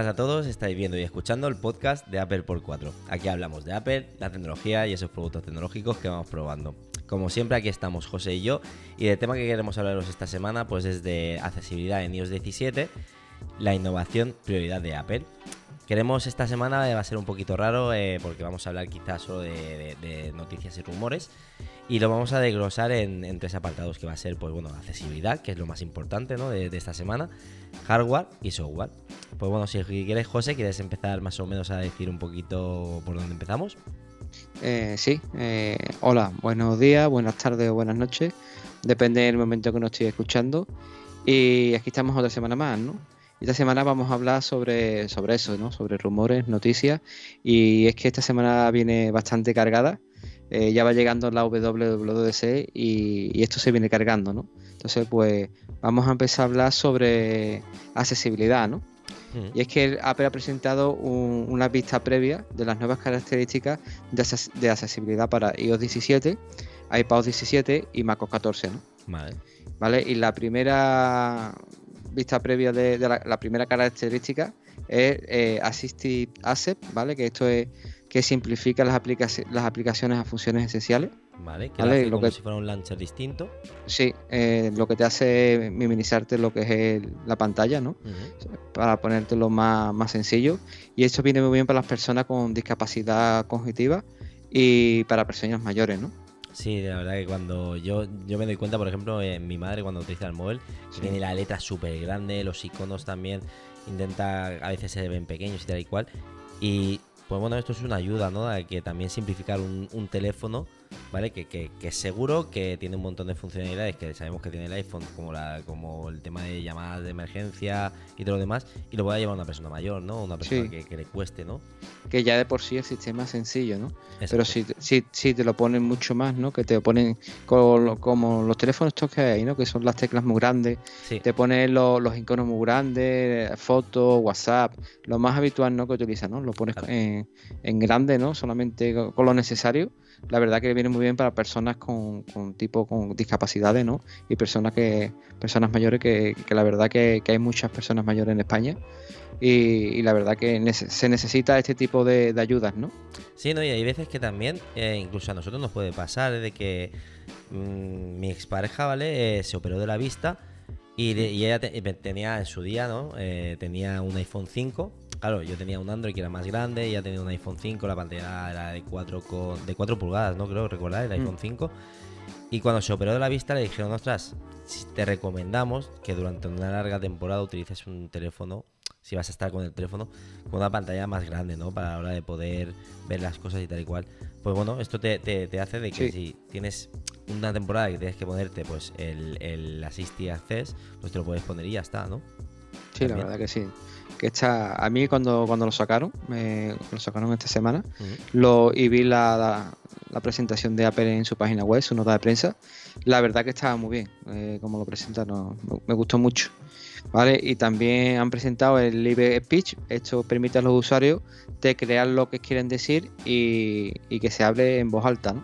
buenas a todos, estáis viendo y escuchando el podcast de Apple por 4. Aquí hablamos de Apple, la tecnología y esos productos tecnológicos que vamos probando. Como siempre aquí estamos José y yo y el tema que queremos hablaros esta semana pues es de accesibilidad en iOS 17, la innovación prioridad de Apple. Queremos esta semana, va a ser un poquito raro eh, porque vamos a hablar quizás solo de, noticias y rumores y lo vamos a desglosar en, tres apartados que va a ser pues bueno, accesibilidad, que es lo más importante ¿no? de, esta semana, hardware y software. Pues bueno, si quieres José, ¿quieres empezar más o menos a decir un poquito por dónde empezamos? Eh, sí, eh, hola, buenos días, buenas tardes o buenas noches, depende del momento que nos estoy escuchando. Y aquí estamos otra semana más, ¿no? Esta semana vamos a hablar sobre, sobre eso, ¿no? Sobre rumores, noticias. Y es que esta semana viene bastante cargada. Eh, ya va llegando la WWDC y, y, esto se viene cargando, ¿no? Entonces, pues vamos a empezar a hablar sobre accesibilidad, ¿no? Mm. Y es que Apple ha presentado una vista previa de las nuevas características de, accesibilidad para iOS 17, iPad 17 y macOS 14, ¿no? Vale. ¿Vale? Y la primera vista previa de, la, primera característica es eh, Assistive Asset, ¿vale? Que esto es que simplifica las, las aplicaciones a funciones esenciales. Vale, que Hace como si fuera un launcher distinto. Sí, eh, lo que te hace minimizarte lo que es la pantalla, ¿no? Para ponértelo más, más sencillo. Y esto viene muy bien para las personas con discapacidad cognitiva y para personas mayores, ¿no? Sí, la verdad que cuando yo, yo me doy cuenta, por ejemplo, en mi madre cuando utiliza el móvil, que tiene la letra súper grande, los iconos también, intenta, a veces se ven pequeños y tal y cual. Y pues bueno, esto es una ayuda, ¿no? A que también simplificar un, un teléfono ¿vale? Que, que, que, seguro que tiene un montón de funcionalidades que sabemos que tiene el iPhone, como, la, como el tema de llamadas de emergencia y todo lo demás, y lo pueda llevar una persona mayor, ¿no? Una persona que, le cueste, ¿no? Que ya de por sí el sistema es sencillo, ¿no? Pero si, si, si, te lo ponen mucho más, ¿no? Que te ponen como los teléfonos estos que hay, ¿no? Que son las teclas muy grandes, te ponen los, los iconos muy grandes, fotos, WhatsApp, lo más habitual, ¿no? Que utilizas, ¿no? Lo pones en, en grande, ¿no? Solamente con lo necesario la verdad que viene muy bien para personas con, tipo con discapacidades, ¿no? Y personas que personas mayores que, la verdad que, hay muchas personas mayores en España y, la verdad que se necesita este tipo de, ayudas, ¿no? Sí, no y hay veces que también eh, incluso a nosotros nos puede pasar de que mm, mi expareja, ¿vale? Eh, se operó de la vista y, ella tenía en su día, ¿no? Eh, tenía un iPhone 5 Claro, yo tenía un Android que era más grande, ella tenía un iPhone 5, la pantalla era de 4, de 4 pulgadas, ¿no? Creo recordar, el iPhone 5. Mm. Y cuando se operó de la vista le dijeron, ostras, te recomendamos que durante una larga temporada utilices un teléfono, si vas a estar con el teléfono, con una pantalla más grande, ¿no? Para la hora de poder ver las cosas y tal y cual. Pues bueno, esto te, hace de que si tienes una temporada que tienes que ponerte pues el, el Assist Access, pues te lo puedes poner y ya está, ¿no? Sí, la verdad que sí que está a mí cuando, cuando lo sacaron, me, lo sacaron esta semana, lo, y vi la, la, presentación de Apple en su página web, su nota de prensa, la verdad que estaba muy bien, eh, como lo presentaron, me, gustó mucho. ¿Vale? Y también han presentado el Live Speech, esto permite a los usuarios de crear lo que quieren decir y, y que se hable en voz alta, ¿no?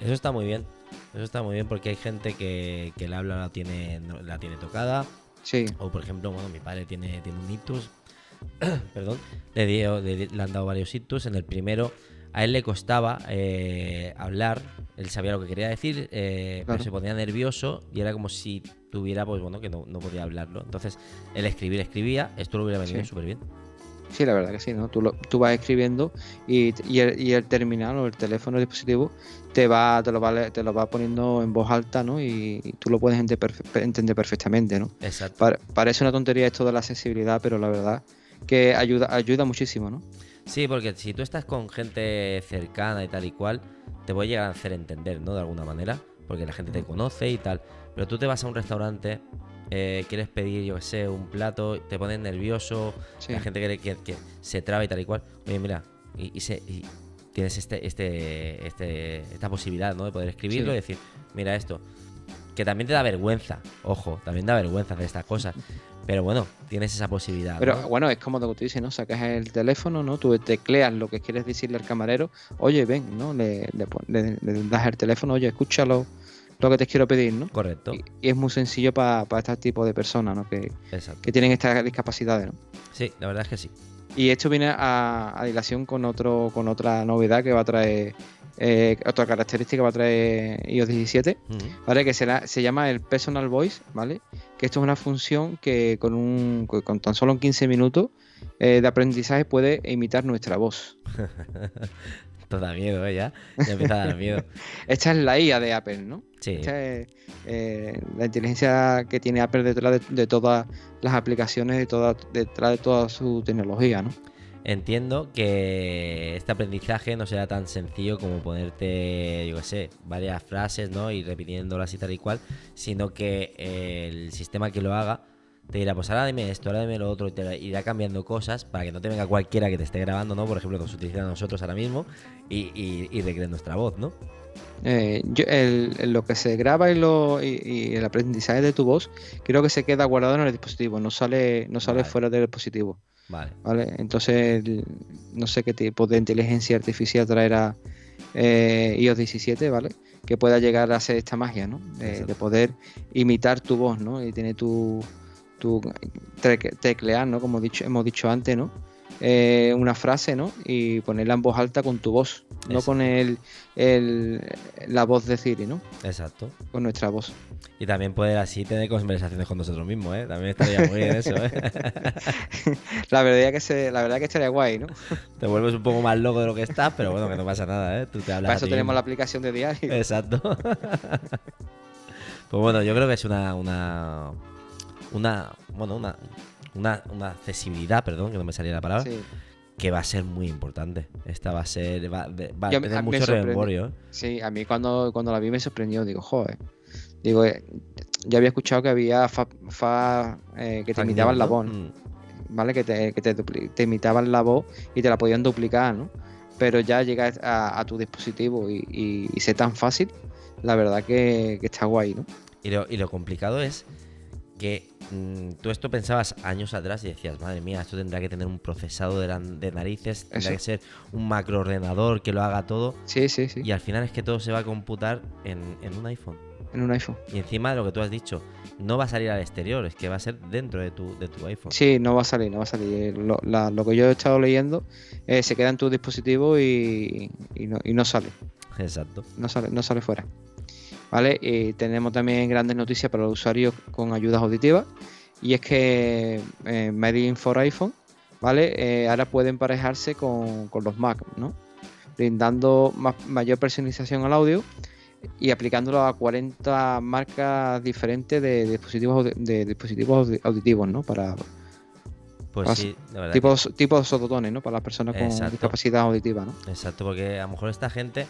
Eso está muy bien, eso está muy bien porque hay gente que, que el habla la tiene, la tiene tocada, o por ejemplo, bueno, mi padre tiene, tiene un ictus, perdón, le, dio, le, han dado varios ictus. En el primero a él le costaba eh, hablar, él sabía lo que quería decir, eh, pero se ponía nervioso y era como si tuviera, pues bueno, que no, podía hablarlo. Entonces, él escribir, escribía, esto lo hubiera venido súper bien. Sí, la verdad que sí, ¿no? Tú, tú vas escribiendo y, el, terminal o el teléfono, el dispositivo, te va, te lo va, te lo va poniendo en voz alta, ¿no? Y, tú lo puedes entender, perfectamente, ¿no? Exacto. parece una tontería esto de la accesibilidad, pero la verdad que ayuda, ayuda muchísimo, ¿no? Sí, porque si tú estás con gente cercana y tal y cual, te puede llegar a hacer entender, ¿no? De alguna manera, porque la gente te conoce y tal. Pero tú te vas a un restaurante eh, quieres pedir, yo qué sé, un plato, te pones nervioso, la gente que, que, se traba y tal y cual. Oye, mira, y, tienes este, este, este, esta posibilidad, ¿no? De poder escribirlo y decir, mira esto. Que también te da vergüenza, ojo, también da vergüenza hacer estas cosas. Pero bueno, tienes esa posibilidad. Pero bueno, es como lo que tú dices, ¿no? Sacas el teléfono, ¿no? Tú tecleas lo que quieres decirle al camarero, oye, ven, ¿no? Le, le das el teléfono, oye, escúchalo lo que te quiero pedir, ¿no? Correcto. Y, y es muy sencillo para este tipo de personas, ¿no? Que, tienen estas discapacidades, ¿no? Sí, la verdad es que sí. Y esto viene a, a dilación con otro con otra novedad que va a traer, eh, otra característica que va a traer iOS 17, Ujú. ¿vale? Que será, se llama el Personal Voice, ¿vale? Que esto es una función que con, un, con tan solo 15 minutos eh, de aprendizaje puede imitar nuestra voz. Esto da miedo, ¿eh? Ya, ya empieza a dar miedo. Esta es la IA de Apple, ¿no? Sí, Esta es eh, la inteligencia que tiene Apple detrás de, de todas las aplicaciones, de toda, detrás de toda su tecnología, ¿no? entiendo que este aprendizaje no será tan sencillo como ponerte, yo qué sé, varias frases, ¿no? Y repitiéndolas y tal y cual, sino que eh, el sistema que lo haga te dirá, pues ahora dime esto, ahora dime lo otro, y te irá cambiando cosas para que no te venga cualquiera que te esté grabando, ¿no? Por ejemplo, que nos utilizan a nosotros ahora mismo y, y, y recreen nuestra voz, ¿no? Eh, yo- el- el- lo que se graba y, lo, y, y el aprendizaje de tu voz, creo que se queda guardado en el dispositivo, no sale, no sale Vale. fuera del dispositivo. Vale. ¿vale? Entonces, no sé qué tipo de inteligencia artificial traerá eh, iOS 17, ¿vale? Que pueda llegar a hacer esta magia, ¿no? De, poder imitar tu voz, ¿no? Y tener tu, teclear, ¿no? Como dicho, hemos dicho antes, ¿no? Eh, una frase, ¿no? Y ponerla en voz alta con tu voz, no con el, el- la voz de Siri, ¿no? Exacto. Con nuestra voz. Y también poder así tener conversaciones con nosotros mismos, ¿eh? También estaría muy bien eso, ¿eh? La verdad que se, la verdad que estaría guay, ¿no? Te vuelves un poco más loco de lo que estás, pero bueno, que no pasa nada, ¿eh? Tú te hablas Para eso tenemos mismo. la aplicación de diario. Exacto. pues bueno, yo creo que es una. Una. Una. Bueno, una. Una, una accesibilidad, perdón, que no me salía la palabra, Sí. que va a ser muy importante. Esta va a ser. Va, va a Yo tener mucho reemborio, ¿eh? Sí, a mí cuando, cuando la vi me sorprendió, digo, joder. Digo, eh, yo había escuchado que había fa, fa, eh, que te Fan imitaban la voz, Mm, ¿vale? Que, te, que te, te imitaban la voz y te la podían duplicar, ¿no? Pero ya llega a, a tu dispositivo y, y, y ser tan fácil, la verdad que, que está guay, ¿no? Y lo, y lo complicado es que tú esto pensabas años atrás y decías, madre mía, esto tendrá que tener un procesado de, la- de narices, tendrá Eso. que ser un macroordenador que lo haga todo. Sí, sí, sí. Y al final es que todo se va a computar en, en un iPhone. En un iPhone. Y encima de lo que tú has dicho, no va a salir al exterior, es que va a ser dentro de tu, de tu iPhone. Sí, no va a salir, no va a salir. Lo, la- lo que yo he estado leyendo eh, se queda en tu dispositivo y, y no, y no sale. Exacto. no sale, no sale fuera. ¿Vale? Y tenemos también grandes noticias para los usuarios con ayudas auditivas. Y es que eh, Made in for iPhone, ¿vale? Eh, ahora puede emparejarse con, con los Mac, ¿no? Brindando más- mayor personalización al audio y aplicándolo a 40 marcas diferentes de, dispositivos de dispositivos audi- auditivos, ¿no? Para Pues sí, la verdad. tipos, tipos sototones, ¿no? Para las personas con Exacto. discapacidad auditiva, ¿no? que- exacto, porque a lo mejor esta gente,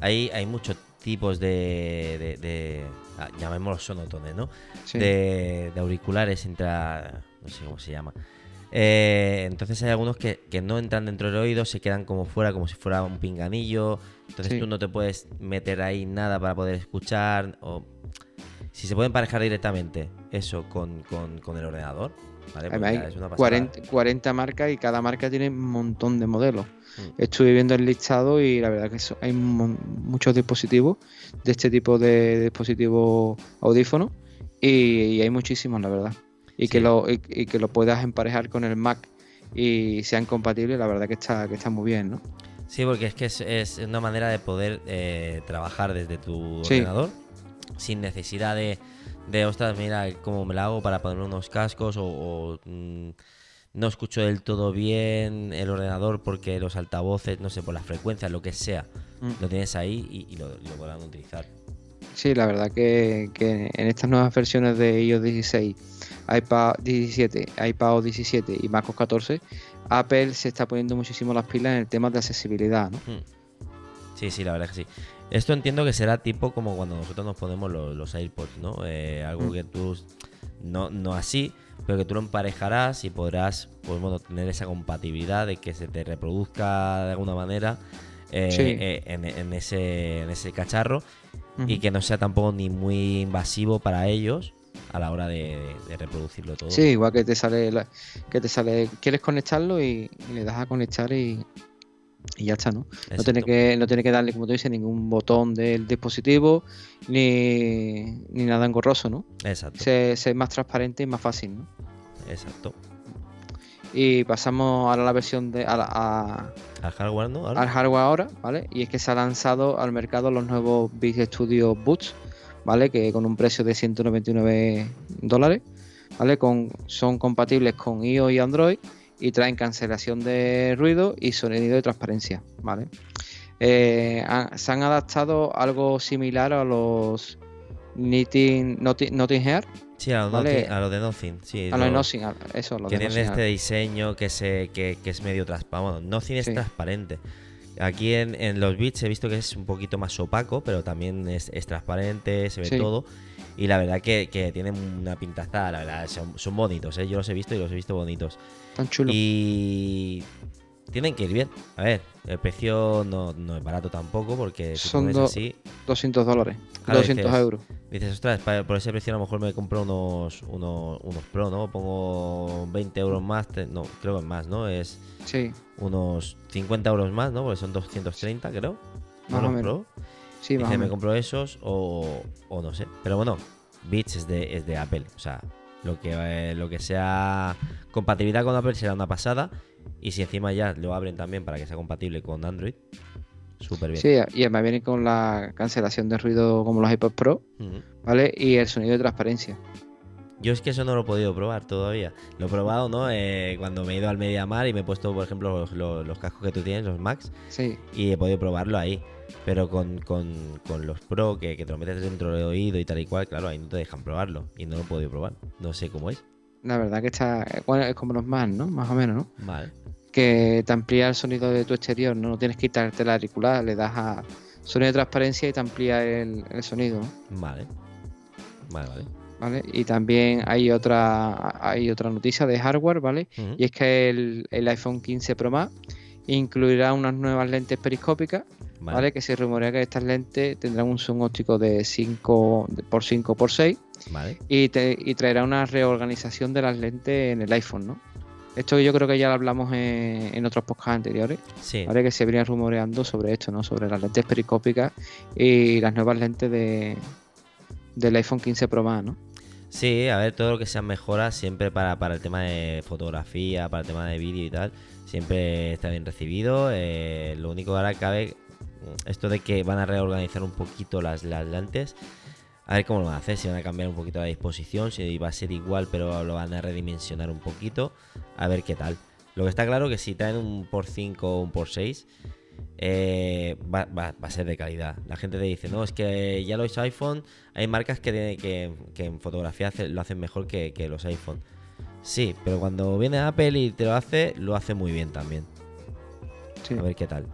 hay, hay muchos tipos de, de, de- ah, llamémoslos sonotones, ¿no? Sí. de, de auriculares intra. no sé cómo se llama. Eh, entonces hay algunos que, que no entran dentro del oído, se quedan como fuera, como si fuera un pinganillo. Entonces Sí. tú no te puedes meter ahí nada para poder escuchar. O si se puede emparejar directamente eso con, con- con el ordenador, ¿vale? Hay es una pasada. 40, 40 marcas y cada marca tiene un montón de modelos. Mm. Estuve viendo el listado y la verdad que hay muchos dispositivos de este tipo de dispositivos audífonos y, y hay muchísimos, la verdad. Y, que lo, y, y que lo puedas emparejar con el Mac y sean compatibles, la verdad que está, que está muy bien, ¿no? Sí, porque es que es, es una manera de poder eh, trabajar desde tu Sí. ordenador sin necesidad de, de, ostras, mira cómo me la hago para ponerme unos cascos o, o, mm, no escucho del todo bien el ordenador porque los altavoces, no sé, por las frecuencias, lo que sea, Mm. lo tienes ahí y, y lo, lo podrán utilizar. Sí, la verdad que, que en estas nuevas versiones de iOS 16, iPad 17, iPad 17 y macOS 14, Apple se está poniendo muchísimo las pilas en el tema de accesibilidad, ¿no? Mm. Sí, sí, la verdad que sí. Esto entiendo que será tipo como cuando nosotros nos ponemos los, los AirPods, ¿no? Eh, algo Mm. que tú, no, no así, pero que tú lo emparejarás y podrás, pues bueno, tener esa compatibilidad de que se te reproduzca de alguna manera eh, Sí. eh, en, en ese, en ese cacharro y que no sea tampoco ni muy invasivo para ellos a la hora de, de reproducirlo todo. Sí, igual que te sale, la- que te sale, quieres conectarlo y, y le das a conectar y, Y ya está, ¿no? No tiene, que, no tiene que darle, como tú dices, ningún botón del dispositivo ni, ni nada engorroso, ¿no? Exacto. Se, se es más transparente y más fácil, ¿no? Exacto. Y pasamos ahora a la versión de a la- a- Al hardware, ¿no? Ahora. al hardware ahora, ¿vale? Y es que se ha lanzado al mercado los nuevos Big Studio Boots, ¿vale? Que con un precio de 199 dólares, ¿vale? Con, son compatibles con iOS y Android y traen cancelación de ruido y sonido de transparencia, ¿vale? Eh, han- se han adaptado algo similar a los Knitting, Notting, Notting Hair, Sí, a los, Vale. Nothing- a los de Nothing. Sí, a los los- Nothing, a- eso, los que de tienen Nothing este Hair. diseño que, se, que, que es medio transparente. Bueno, Nothing es transparente. Aquí en, en los bits he visto que es un poquito más opaco, pero también es, es transparente, se ve Sí. todo. Y la verdad que, que tienen una pintaza, la verdad, son, son bonitos, ¿eh? yo los he visto y los he visto bonitos. Tan chulo. Y tienen que ir bien. A ver, el precio no, no es barato tampoco, porque si Son do- así, 200 dólares, Claro, 200 dices, euros. Dices, ostras, por ese precio a lo mejor me compro unos, unos, unos Pro, ¿no? Pongo 20 euros más, te- no, creo que es más, ¿no? Es Sí, unos 50 euros más, ¿no? Porque son 230, creo. Más o menos. Pro. Sí, me compro esos o, o no sé. Pero bueno, Beats es de, es de Apple. O sea, lo que, eh, lo que sea compatibilidad con Apple será una pasada. Y si encima ya lo abren también para que sea compatible con Android, súper bien. Sí, y además viene con la cancelación de ruido como los iPod Pro. ¿vale? Y el sonido de transparencia. Yo es que eso no lo he podido probar todavía. Lo he probado, ¿no? Eh, cuando me he ido al Mediamar y me he puesto, por ejemplo, los, los- los cascos que tú tienes, los Max, Sí, y he podido probarlo ahí. Pero con, con- con los Pro, que, que te lo metes dentro del oído y tal y cual, claro, ahí no te dejan probarlo. Y no lo he podido probar. No sé cómo es. la verdad que está. Bueno, es como los Mac, ¿no? Más o menos, ¿no? Vale. Que te amplía el sonido de tu exterior, ¿no? No tienes que quitarte la auricular, le das a sonido de transparencia y te amplía el, el sonido, ¿no? Vale. Vale, vale. ¿Vale? Y también hay otra, hay otra noticia de hardware, ¿vale? Y es que el, el iPhone 15 Pro Max incluirá unas nuevas lentes periscópicas Vale. ¿vale? Que se rumorea que estas lentes tendrán un zoom óptico de 5 por 5 por 6 Vale. y, te- y traerá una reorganización de las lentes en el iPhone, ¿no? Esto yo creo que ya lo hablamos en, en otros podcasts anteriores, Sí. ¿vale? Que se venía rumoreando sobre esto, ¿no? Sobre las lentes periscópicas y las nuevas lentes de, del iPhone 15 Pro Max, ¿no? Sí, a ver, todo lo que sean mejoras siempre para, para el tema de fotografía, para el tema de vídeo y tal, siempre está bien recibido. Eh, lo único que ahora cabe, mm, esto de que van a reorganizar un poquito las, las lentes, a ver cómo lo van a hacer, si van a cambiar un poquito la disposición, si va a ser igual pero lo van a redimensionar un poquito, a ver qué tal. Lo que está claro que si traen un por 5 o un por 6, eh, va, va- va a ser de calidad. La gente te dice, no, es que ya los iPhone, hay marcas que, tienen- que, que en fotografía hace- lo hacen mejor que, que los iPhone. Sí, pero cuando viene Apple y te lo hace, lo hace muy bien también. Sí. A ver qué tal.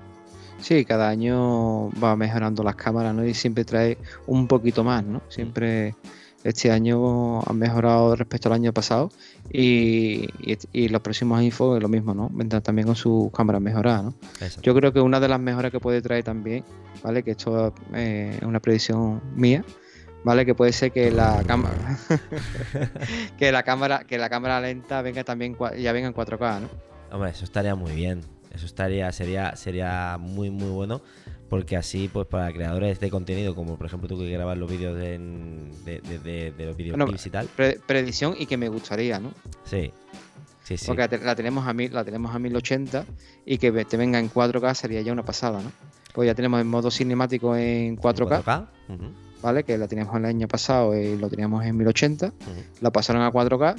Sí, cada año va mejorando las cámaras, ¿no? Y siempre trae un poquito más, ¿no? Siempre este año han mejorado respecto al año pasado y, y- y los próximos iPhone es lo mismo, ¿no? Vendrán también con sus cámaras mejoradas, ¿no? Exacto. Yo creo que una de las mejoras que puede traer también, ¿vale? Que esto eh, es una predicción mía, ¿vale? Que puede ser que la cámara que la cámara que la cámara lenta venga también ya venga en 4K, ¿no? Hombre, eso estaría muy bien. Eso estaría, sería, sería muy muy bueno. Porque así, pues para creadores de contenido, como por ejemplo tú que grabas los vídeos de, de- de- de los videoclips y tal. Pre- predicción y que me gustaría, ¿no? Sí. Sí, sí. Porque la, te- la tenemos a mil, la tenemos a 1080 y que te venga en 4K sería ya una pasada, ¿no? Pues ya tenemos en modo cinemático en 4K, 4K. Ujú, ¿vale? Que la teníamos el año pasado y lo teníamos en 1080, ujú. la pasaron a 4K.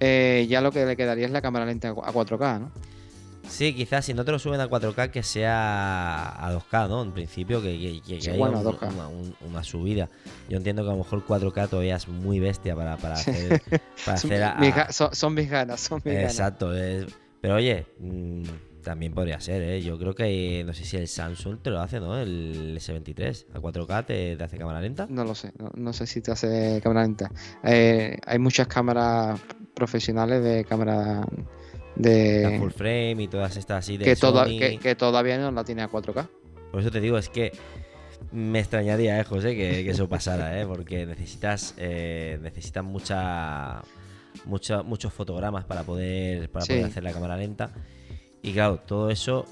eh, ya lo que le quedaría es la cámara lenta a 4K, ¿no? Sí, quizás si no te lo suben a 4K que sea a 2K, ¿no? En principio que, que, que- que Sí, haya bueno, a un- 2K. Una, un- una subida. Yo entiendo que a lo mejor 4K todavía es muy bestia para, para hacer, para Son, hacer a- mis ga- son- son mis ganas, son mis ganas. Exacto. es- pero oye, mm, también podría ser, ¿eh? Yo creo que no sé si el Samsung te lo hace, ¿no? El S23 a 4K te, te hace cámara lenta. No lo sé, no, no sé si te hace cámara lenta. Eh, hay muchas cámaras profesionales de cámara La de full frame y todas estas así de que, toda- que, que todavía no la tiene a 4K. Por eso te digo, es que me extrañaría, eh, José, que, que eso pasara, ¿eh? Porque necesitas, eh, necesitas mucha, mucha- muchos fotogramas para poder, para Sí. poder hacer la cámara lenta. Y claro, todo eso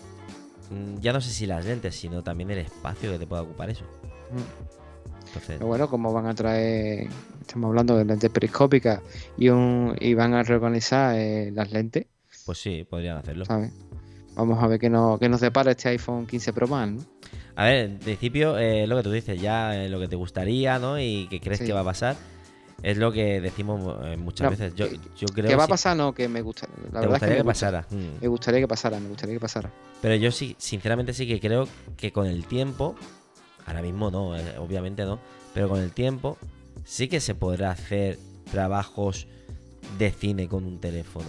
mm, ya no sé si las lentes, sino también el espacio que te pueda ocupar eso. Mm. Entonces, Pero bueno, como van a traer, estamos hablando de lentes periscópicas y, un, y van a reorganizar eh, las lentes, pues sí, podrían hacerlo. ¿sabes? Vamos a ver qué, no, qué nos depara este iPhone 15 Pro Max, ¿no? A ver, en principio, eh, lo que tú dices, ya eh, lo que te gustaría, ¿no? Y que crees Sí. que va a pasar, es lo que decimos eh, muchas No, veces. Yo, que- yo creo ¿Qué va a pasar? No, que me gusta. La te verdad es que gustaría me, que, gusta. pasara. Mm. me gustaría que pasara, me gustaría que pasara. Pero yo sí, sinceramente sí que creo que con el tiempo, ahora mismo no, obviamente no, pero con el tiempo sí que se podrá hacer trabajos de cine con un teléfono.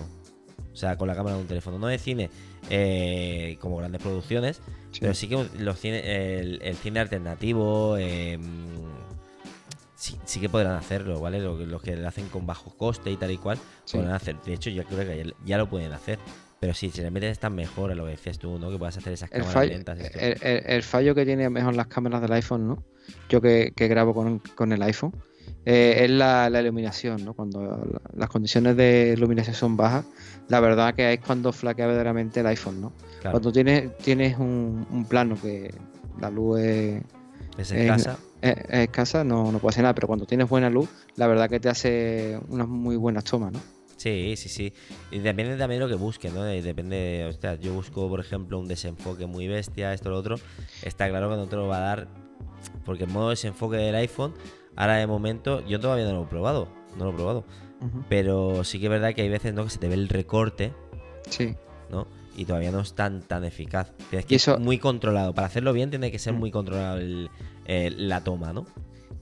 O sea, con la cámara de un teléfono. No de cine eh, como grandes producciones, Sí. pero sí que los cine, el, el cine alternativo eh, sí, sí que podrán hacerlo, ¿vale? Lo- Los que lo hacen con bajo coste y tal y cual, Sí. podrán hacer. De hecho, yo creo que ya, ya lo pueden hacer. Pero sí, si le metes estas mejoras, lo que decías tú, ¿no? Que puedas hacer esas El cámaras fallo, lentas. el, el- el fallo que tiene mejor las cámaras del iPhone, ¿no? Yo que, que grabo con, con el iPhone, eh, es la, la iluminación, ¿no? Cuando la- las condiciones de iluminación son bajas, la verdad que es cuando flaquea verdaderamente el iPhone, ¿no? Claro, Cuando tienes, tienes un, un plano que la luz es, es escasa. es- es escasa, no, no puede hacer nada, pero cuando tienes buena luz, la verdad que te hace unas muy buenas tomas, ¿no? Sí, sí, sí. Y depende también de lo que busques, ¿no? Depende, hostia, yo busco, por ejemplo, un desenfoque muy bestia, esto, lo otro. Está claro que no te lo va a dar, porque el modo desenfoque del iPhone, ahora de momento, yo todavía no lo he probado, no lo he probado. Pero sí que es verdad que hay veces, ¿no? Que se te ve el recorte, Sí. ¿no? Y todavía no es tan, tan eficaz. Tienes que eso- muy controlado. Para hacerlo bien tiene que ser Mm. muy controlado el- el- la toma, ¿no?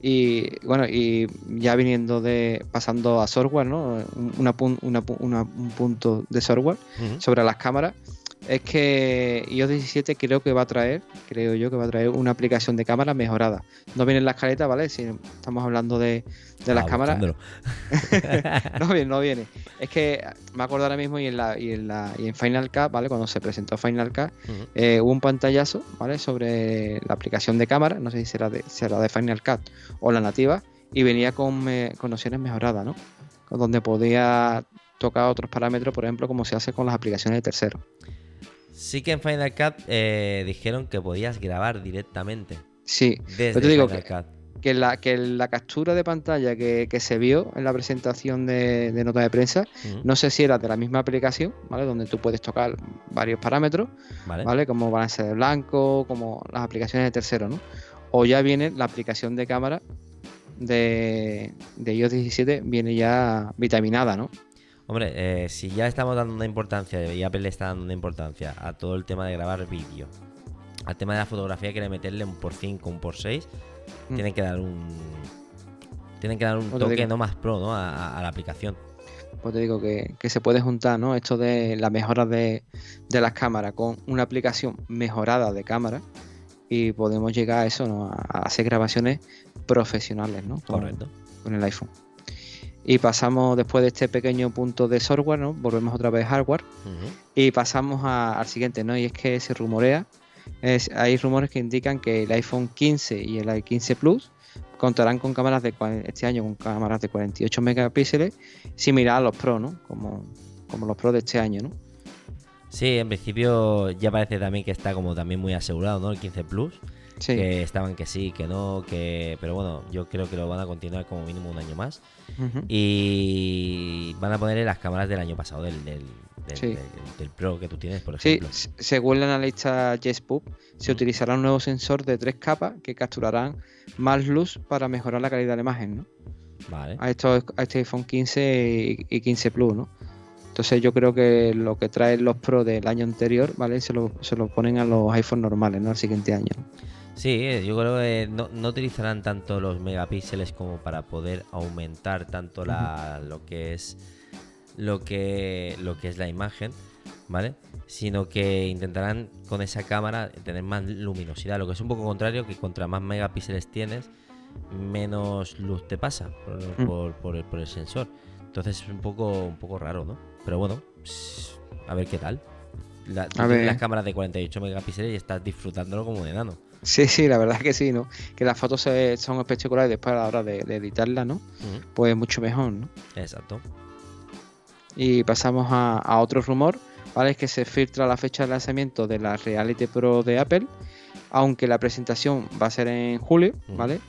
Y bueno, y ya viniendo de pasando a software, ¿no? Un- Una, pun- una pu- una- un punto de software sobre las cámaras es que iOS 17 creo que va a traer, creo yo que va a traer una aplicación de cámara mejorada. No viene en la escaleta, ¿vale? Si estamos hablando de, de las Ah, cámaras, no viene, no viene. Es que me acuerdo ahora mismo y en la y en la y en Final Cut, ¿vale? Cuando se presentó Final Cut, eh, hubo un pantallazo, ¿vale? Sobre la aplicación de cámara, no sé si será de, será de Final Cut o la nativa, y venía con, me- con opciones mejoradas, ¿no? Donde podía tocar otros parámetros, por ejemplo, como se hace con las aplicaciones de terceros. Sí que en Final Cut eh, dijeron que podías grabar directamente Sí, desde Pero te digo Final que- Cut. que la, que la captura de pantalla que, que se vio en la presentación de, de nota de prensa, no sé si era de la misma aplicación, ¿vale? Donde tú puedes tocar varios parámetros, ¿Vale? ¿vale? Como balance de blanco, como las aplicaciones de tercero, ¿no? O ya viene la aplicación de cámara de, de iOS 17, viene ya vitaminada, ¿no? Hombre, eh, si ya estamos dando una importancia y Apple le está dando una importancia a todo el tema de grabar vídeo, al tema de la fotografía quiere meterle un por 5, un por 6, Mm. tienen que dar un tienen que dar un te toque digo. no más pro, ¿no? A, a- a la aplicación. Pues te digo que, que se puede juntar, ¿no? Esto de la mejora de, de las cámaras con una aplicación mejorada de cámara y podemos llegar a eso, ¿no? A, a hacer grabaciones profesionales, ¿no? Con- Correcto. con el iPhone. Y pasamos después de este pequeño punto de software, ¿no? Volvemos otra vez a hardware y pasamos a- al siguiente, ¿no? Y es que se rumorea, es- hay rumores que indican que el iPhone 15 y el i 15 Plus contarán con cámaras de este año con cámaras de 48 megapíxeles, similar a los Pro, ¿no? Como, como los Pro de este año, ¿no? Sí, en principio ya parece también que está como también muy asegurado, ¿no? El 15 Plus. Sí, Que estaban que sí, que no, que. Pero bueno, yo creo que lo van a continuar como mínimo un año más. Y van a ponerle las cámaras del año pasado, del, del, del, Sí. del- del Pro que tú tienes, por ejemplo. según la analista JessPub, se utilizará un nuevo sensor de tres capas que capturarán más luz para mejorar la calidad de la imagen, ¿no? Vale. a, estos, a este iPhone 15 y, y 15 Plus, ¿no? Entonces yo creo que lo que traen los Pro del año anterior, ¿vale? Se lo, se lo ponen a los iPhones normales, ¿no? Al siguiente año. ¿no? Sí, yo creo que no, no utilizarán tanto los megapíxeles como para poder aumentar tanto la, lo que es lo que lo que es la imagen, ¿vale? Sino que intentarán con esa cámara tener más luminosidad, lo que es un poco contrario que contra más megapíxeles tienes, menos luz te pasa por, Mm. por- por el, por el sensor. Entonces es un poco un poco raro, ¿no? Pero bueno, a ver qué tal. La, tú A tienes ver. las cámaras de 48 megapíxeles y estás disfrutándolo como de enano. Sí, sí, la verdad es que sí, ¿no? Que las fotos se- son espectaculares después a la hora de, de editarlas, ¿no? Pues mucho mejor, ¿no? Exacto. Y pasamos a, a otro rumor, ¿vale? Es que se filtra la fecha de lanzamiento de la Reality Pro de Apple, aunque la presentación va a ser en julio, ¿vale?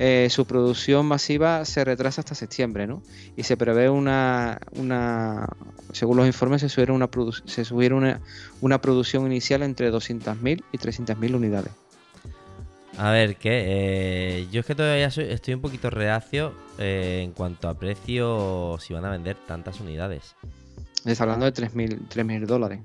Eh, su producción masiva se retrasa hasta septiembre, ¿no? Y se prevé una, una según los informes, se sugiere una, se sugiere una, una producción inicial entre 200.000 y 300.000 unidades. A ver, ¿qué? Eh, yo es que todavía estoy un poquito reacio eh, en cuanto a precio si van a vender tantas unidades. Está hablando de 3.000 dólares.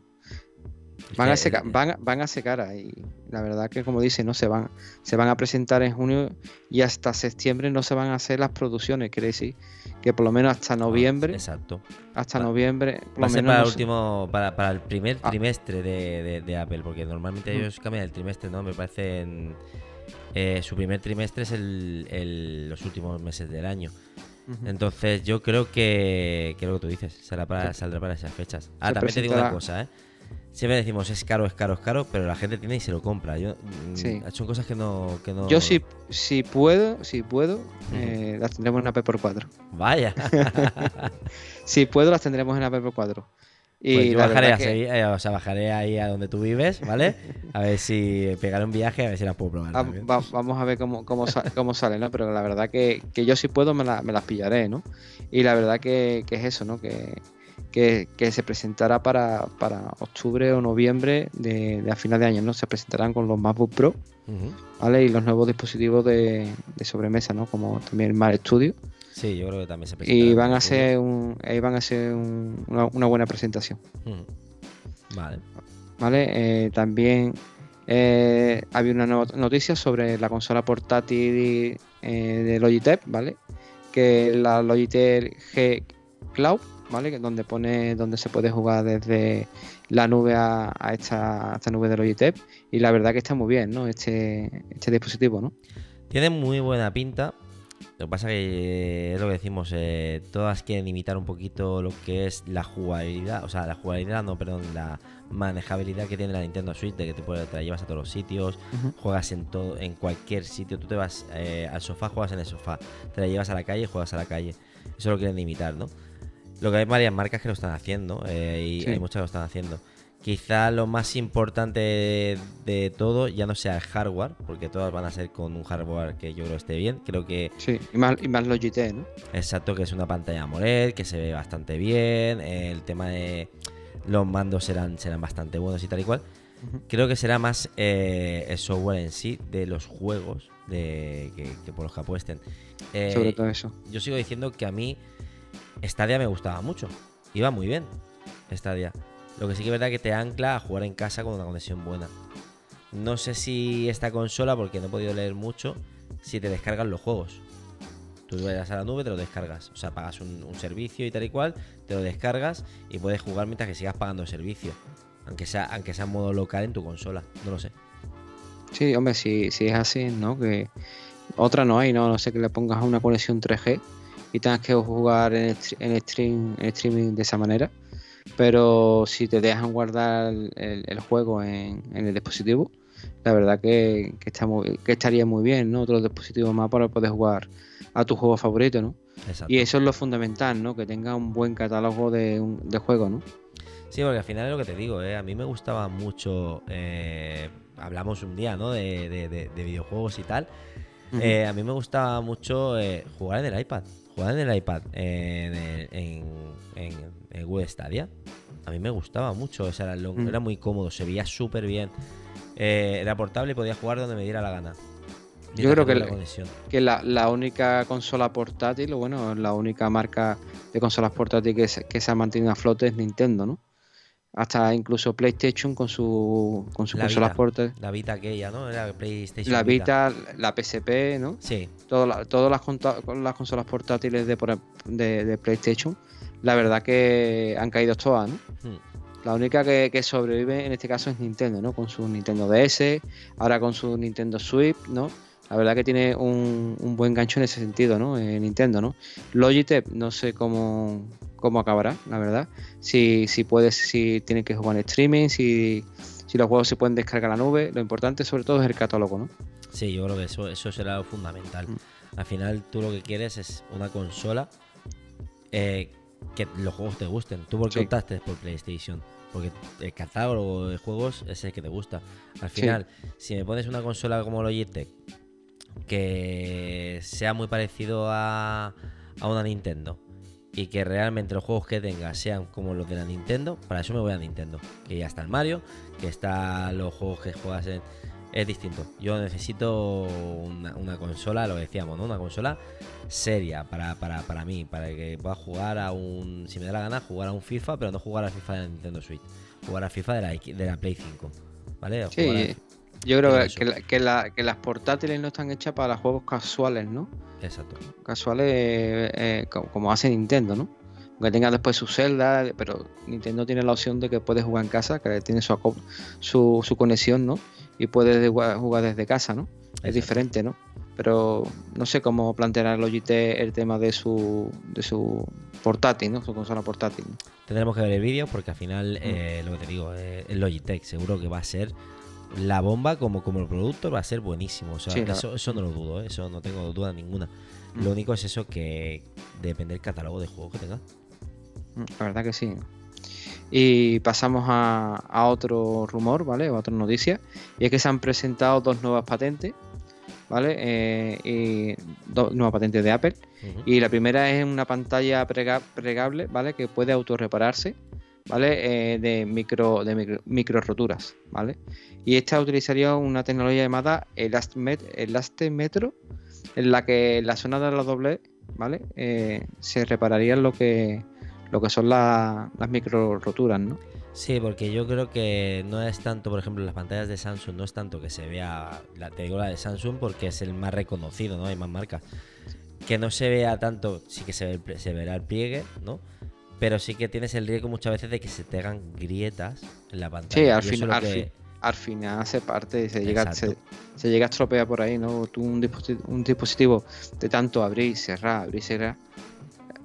Van a, secar, van, van a secar ahí. La verdad que como dice, no se van, se van a presentar en junio y hasta septiembre no se van a hacer las producciones. Quiere decir que por lo menos hasta ah, noviembre. exacto. Hasta noviembre. Por para el último, para, el primer ah. trimestre de, Apple, porque normalmente ellos cambian el trimestre, ¿no? Me parece eh, su primer trimestre es el, los últimos meses del año. Entonces yo creo que, que lo que tú dices, será para, saldrá para esas fechas. Ah, también te digo una cosa, ¿eh? Siempre decimos es caro, es caro, es caro, pero la gente tiene y se lo compra. Yo, mm, Son cosas que no, que no... Yo si, si puedo, si puedo, eh, las tendremos en AP por 4. Vaya. si puedo, las tendremos en AP por 4. Y pues yo bajaré, ahí, eh, o sea, bajaré ahí a donde tú vives, ¿vale? A ver si pegaré un viaje, a ver si las puedo probar. vamos a ver cómo, cómo, cómo, sale, ¿no? Pero la verdad que, que yo si puedo me, me, las pillaré, ¿no? Y la verdad que, que es eso, ¿no? Que, que, se presentará para, octubre o noviembre de, a final de año, ¿no? Se presentarán con los MacBook Pro, ¿vale? Y los nuevos dispositivos de, sobremesa, ¿no? Como también el Mac Studio. Sí, yo creo que también se. Y van a ser, un, van a una, buena presentación. Vale. Vale, eh, también eh, había una noticia sobre la consola portátil eh, de Logitech, ¿vale? Que la Logitech G Cloud ¿vale? Donde pone, donde se puede jugar desde la nube a, esta, nube de Logitech. Y la verdad que está muy bien, ¿no? Este, este dispositivo, ¿no? Tiene muy buena pinta. Lo que pasa que es lo que decimos, eh, todas quieren imitar un poquito lo que es la jugabilidad, o sea, la jugabilidad, no, perdón, la manejabilidad que tiene la Nintendo Switch, de que te, puede, te la llevas a todos los sitios, juegas en todo, en cualquier sitio, tú te vas eh, al sofá, juegas en el sofá, te la llevas a la calle, juegas a la calle. Eso lo quieren imitar, ¿no? Lo que hay varias marcas que lo están haciendo eh, y hay muchas que lo están haciendo. Quizá lo más importante de, todo ya no sea el hardware, porque todas van a ser con un hardware que yo creo esté bien. Creo que. Sí, y más, y más Logitech, ¿no? Exacto, que es una pantalla AMOLED, que se ve bastante bien. El tema de los mandos serán, serán bastante buenos y tal y cual. Creo que será más eh, el software en sí de los juegos de, que, por los que apuesten. Eh, Sobre todo eso. Yo sigo diciendo que a mí Stadia me gustaba mucho. Iba muy bien. Stadia. Lo que sí que es verdad que te ancla a jugar en casa con una conexión buena. No sé si esta consola, porque no he podido leer mucho, si te descargan los juegos. Tú vas a la nube, te lo descargas. O sea, pagas un, servicio y tal y cual, te lo descargas y puedes jugar mientras que sigas pagando el servicio. Aunque sea, en modo local en tu consola. No lo sé. Sí, hombre, si, es así, ¿no? Que otra no hay, ¿no? No sé que le pongas una conexión 3G y tengas que jugar en streaming de esa manera. Pero si te dejan guardar el, juego en, el dispositivo, la verdad que, está que estaría muy bien, ¿no? Otro dispositivo más para poder jugar a tu juego favorito, ¿no? Y eso es lo fundamental, ¿no? Que tenga un buen catálogo de, de juegos, ¿no? Sí, porque al final es lo que te digo, ¿eh? A mí me gustaba mucho... Eh, hablamos un día, ¿no? De, videojuegos y tal. Eh, a mí me gustaba mucho eh, jugar en el iPad jugar en el iPad en, en, Google Stadia, a mí me gustaba mucho. era, mm. era muy cómodo, se veía súper bien. Eh, era portable y podía jugar donde me diera la gana. Yo creo que, la, que la, única consola portátil, o bueno, la única marca de consolas portátiles que, que se ha mantenido a flote es Nintendo, ¿no? Hasta incluso PlayStation con su con sus consolas portátiles. La Vita aquella, ¿no? Era PlayStation. La Vita, la PSP, ¿no? Sí. todas las, las consolas portátiles de, de, PlayStation, la verdad que han caído todas, ¿no? Hmm. La única que, sobrevive en este caso es Nintendo, ¿no? Con su Nintendo DS, ahora con su Nintendo Switch, ¿no? La verdad que tiene un, buen gancho en ese sentido, ¿no? Eh, Nintendo, ¿no? Logitech, no sé cómo, cómo acabará, la verdad. Si, si puedes, si tienes que jugar en streaming, si, si los juegos se pueden descargar a la nube. Lo importante sobre todo es el catálogo, ¿no? Sí, yo creo que eso, eso será lo fundamental. Mm. Al final tú lo que quieres es una consola eh, que los juegos te gusten. ¿Tú por qué Sí. optaste por PlayStation? Porque el catálogo de juegos es el que te gusta. Al final, si me pones una consola como Logitech que sea muy parecido a, a una Nintendo y que realmente los juegos que tenga sean como los de la Nintendo, para eso me voy a Nintendo. Que ya está el Mario, que está los juegos que juegas en... Es distinto. Yo necesito una, una consola, lo decíamos, ¿no? Una consola seria para, para, para mí, para que pueda jugar a un... Si me da la gana, jugar a un FIFA, pero no jugar a FIFA de la Nintendo Switch. Jugar a FIFA de la, de la Play 5. ¿Vale? Sí, yo creo que, eso. que la- que la- que las portátiles no están hechas para juegos casuales, ¿no? Exacto. Casuales eh, eh, co- como hace Nintendo, ¿no? Que tenga después su celda, pero Nintendo tiene la opción de que puedes jugar en casa, que tiene su, su, su conexión, ¿no? Y puedes de- jugar desde casa, ¿no? Es diferente, ¿no? Pero no sé cómo planteará Logitech el tema de su, de su portátil, ¿no? Su consola portátil. Tendremos que ver el vídeo porque al final, Mm. eh, lo que te digo, eh, el Logitech seguro que va a ser la bomba como, como el producto, va a ser buenísimo. O sea, Sí, eso, eso no lo dudo, eh, eso no tengo duda ninguna. Mm. Lo único es eso que depende del catálogo de juegos que tenga. Mm, La verdad que sí. Y pasamos a, a otro rumor, ¿vale? O a otra noticia. Y es que se han presentado dos nuevas patentes, ¿vale? Eh, y dos nuevas patentes de Apple. Y la primera es una pantalla prega- plegable, ¿vale? Que puede autorrepararse, ¿vale? Eh, de micro, de micro, roturas, ¿vale? Y esta utilizaría una tecnología llamada Elastemetro, en la que la zona de la doble, ¿vale? Eh, se repararían lo que, lo que son la- las micro roturas, ¿no? Sí, porque yo creo que no es tanto, por ejemplo, las pantallas de Samsung, no es tanto que se vea, la, te digo la de Samsung porque es el más reconocido, ¿no? Hay más marcas. Que no se vea tanto, sí que se, ve se verá el pliegue, ¿no? Pero sí que tienes el riesgo muchas veces de que se te hagan grietas en la pantalla. Sí, al, fin- al, que- fin- al final hace parte, se llega, se, llega a estropear por ahí, ¿no? Tú un dispositivo, un dispositivo de tanto abrir y cerrar, abrir y cerrar,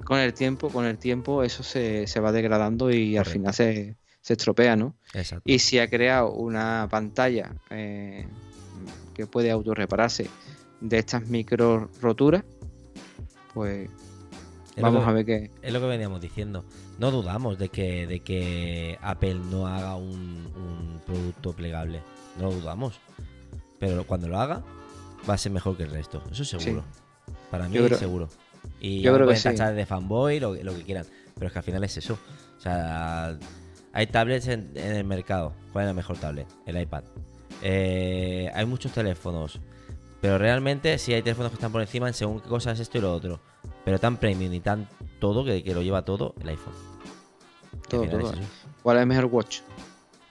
con el tiempo, con el tiempo eso se, se va degradando y al final se, se estropea, ¿no? Exacto. Y si ha creado una pantalla eh, que puede autorrepararse de estas micro roturas, pues vamos que- a ver qué. Es lo que veníamos diciendo. No dudamos de que, de que Apple no haga un, un producto plegable. No lo dudamos. Pero cuando lo haga, va a ser mejor que el resto. Eso seguro. Para mí Yo creo- seguro. Y yo creo que pueden sí. tachar de fanboy, lo, que- lo que quieran. Pero es que al final es eso. O sea, hay tablets en, en el mercado. ¿Cuál es la mejor tablet? El iPad. Eh, hay muchos teléfonos. Pero realmente sí hay teléfonos que están por encima en según qué cosas esto y lo otro. Pero tan premium y tan todo que, que lo lleva todo el iPhone. Todo, todo. es. ¿Cuál es el mejor watch?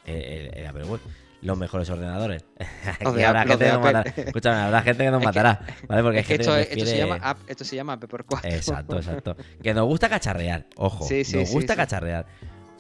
El, el- el Apple Watch. Los mejores ordenadores. Aquí de habrá gente que nos. Escúchame, habrá gente que nos Es que- matará. ¿Vale? Porque Es que esto, se llama app, esto se llama Pepper 4. Exacto, exacto. Que nos gusta cacharrear, ojo. Sí, sí, nos gusta sí. cacharrear.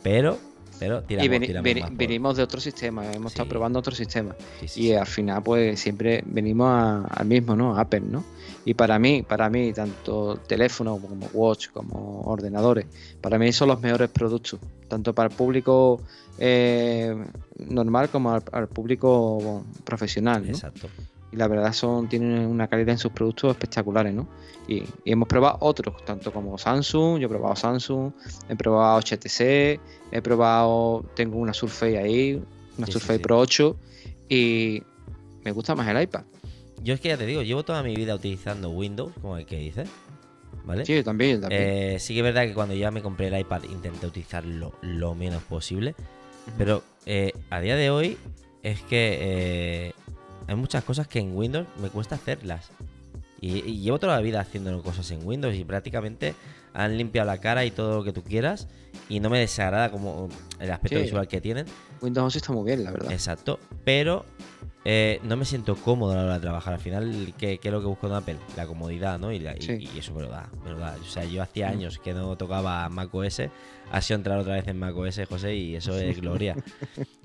Pero, pero tiramos, y veni- por- venimos de otro sistema, hemos estado probando otro sistema. sí, sí, Y al final, pues siempre venimos a- al mismo, ¿no? A Apple, ¿no? Y para mí, para mí, tanto teléfono como watch, como ordenadores, para mí son los mejores productos, tanto para el público eh, normal como al, al público profesional, ¿no? Exacto. Y la verdad son, tienen una calidad en sus productos espectaculares, ¿no? Y, y hemos probado otros, tanto como Samsung, yo he probado Samsung, he probado HTC, he probado, tengo una Surface ahí, una Sí, sí, Surface sí. Pro 8 y me gusta más el iPad. Yo es que ya te digo, llevo toda mi vida utilizando Windows, como el que dice. ¿Vale? Sí, también, también. Eh, sí que es verdad que cuando ya me compré el iPad intenté utilizarlo lo menos posible. Pero eh, a día de hoy es que eh, hay muchas cosas que en Windows me cuesta hacerlas. Y, y llevo toda la vida haciendo cosas en Windows y prácticamente han limpiado la cara y todo lo que tú quieras. Y no me desagrada como el aspecto Sí. visual que tienen. Windows 11 está muy bien, la verdad. Exacto. Pero eh, no me siento cómodo a la hora de trabajar. Al final, ¿qué, qué es lo que busco en Apple? La comodidad, ¿no? Y, la- y- Sí. y eso me lo da, me lo da. O sea, yo hacía Mm. años que no tocaba Mac OS. Ha sido entrar otra vez en Mac OS, José, y eso es gloria.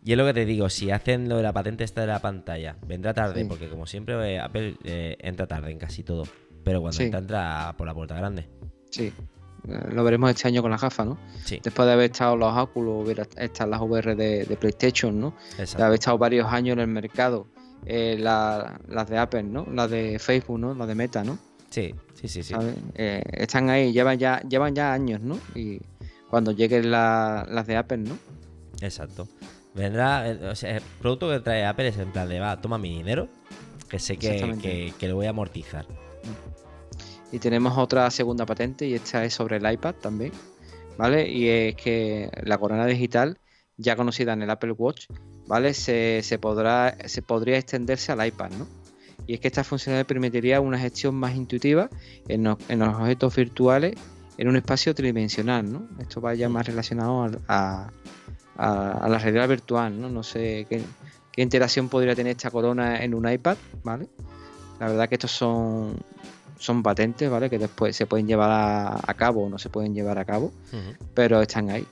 Y es lo que te digo, si hacen lo de la patente esta de la pantalla, vendrá tarde, Sí. porque como siempre, eh, Apple eh, entra tarde en casi todo. Pero cuando Sí. entra, entra por la puerta grande. Sí. Lo veremos este año con la gafa, ¿no? Sí, Después de haber estado los Oculus, hubiera estado las VR de, de PlayStation, ¿no? de exacto. haber estado varios años en el mercado. eh, la- las de Apple, ¿no? Las de Facebook, ¿no? Las de Meta, ¿no? Sí, sí, sí, sí. Eh, están ahí, llevan ya, llevan ya años, ¿no? Y, cuando lleguen las de Apple, ¿no? Exacto. Vendrá, eh, o sea, el producto que trae Apple es en plan de, va, toma mi dinero, que sé que, que, lo voy a amortizar. Y tenemos otra segunda patente y esta es sobre el iPad también, ¿vale? Y es que la corona digital, ya conocida en el Apple Watch, ¿vale? Se, podrá, se podría extenderse al iPad, ¿no? Y es que esta funcionalidad permitiría una gestión más intuitiva en los, objetos virtuales en un espacio tridimensional, ¿no? Esto vaya más relacionado a, la realidad virtual, ¿no? No sé qué, interacción podría tener esta corona en un iPad, ¿vale? La verdad que estos son, son patentes, ¿vale? Que después se pueden llevar a, cabo o no se pueden llevar a cabo, pero están ahí.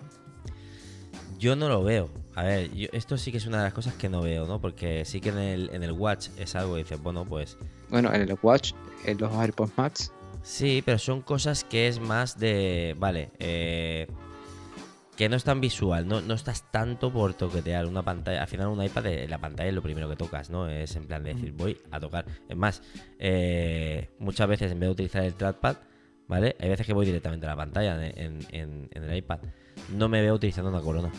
Yo no lo veo. A ver, esto sí que es una de las cosas que no veo, ¿no? Porque sí que en el, en el Watch es algo que dices, bueno, pues. Bueno, en el Watch, en los AirPods Max. Sí, pero son cosas que es más de. Vale, eh, que no es tan visual, no, no estás tanto por toquetear una pantalla. Al final, un iPad, eh, la pantalla es lo primero que tocas, ¿no? Es en plan de decir, voy a tocar. Es más, eh, muchas veces en vez de utilizar el trackpad, ¿vale? Hay veces que voy directamente a la pantalla en, en el iPad. No me veo utilizando una corona.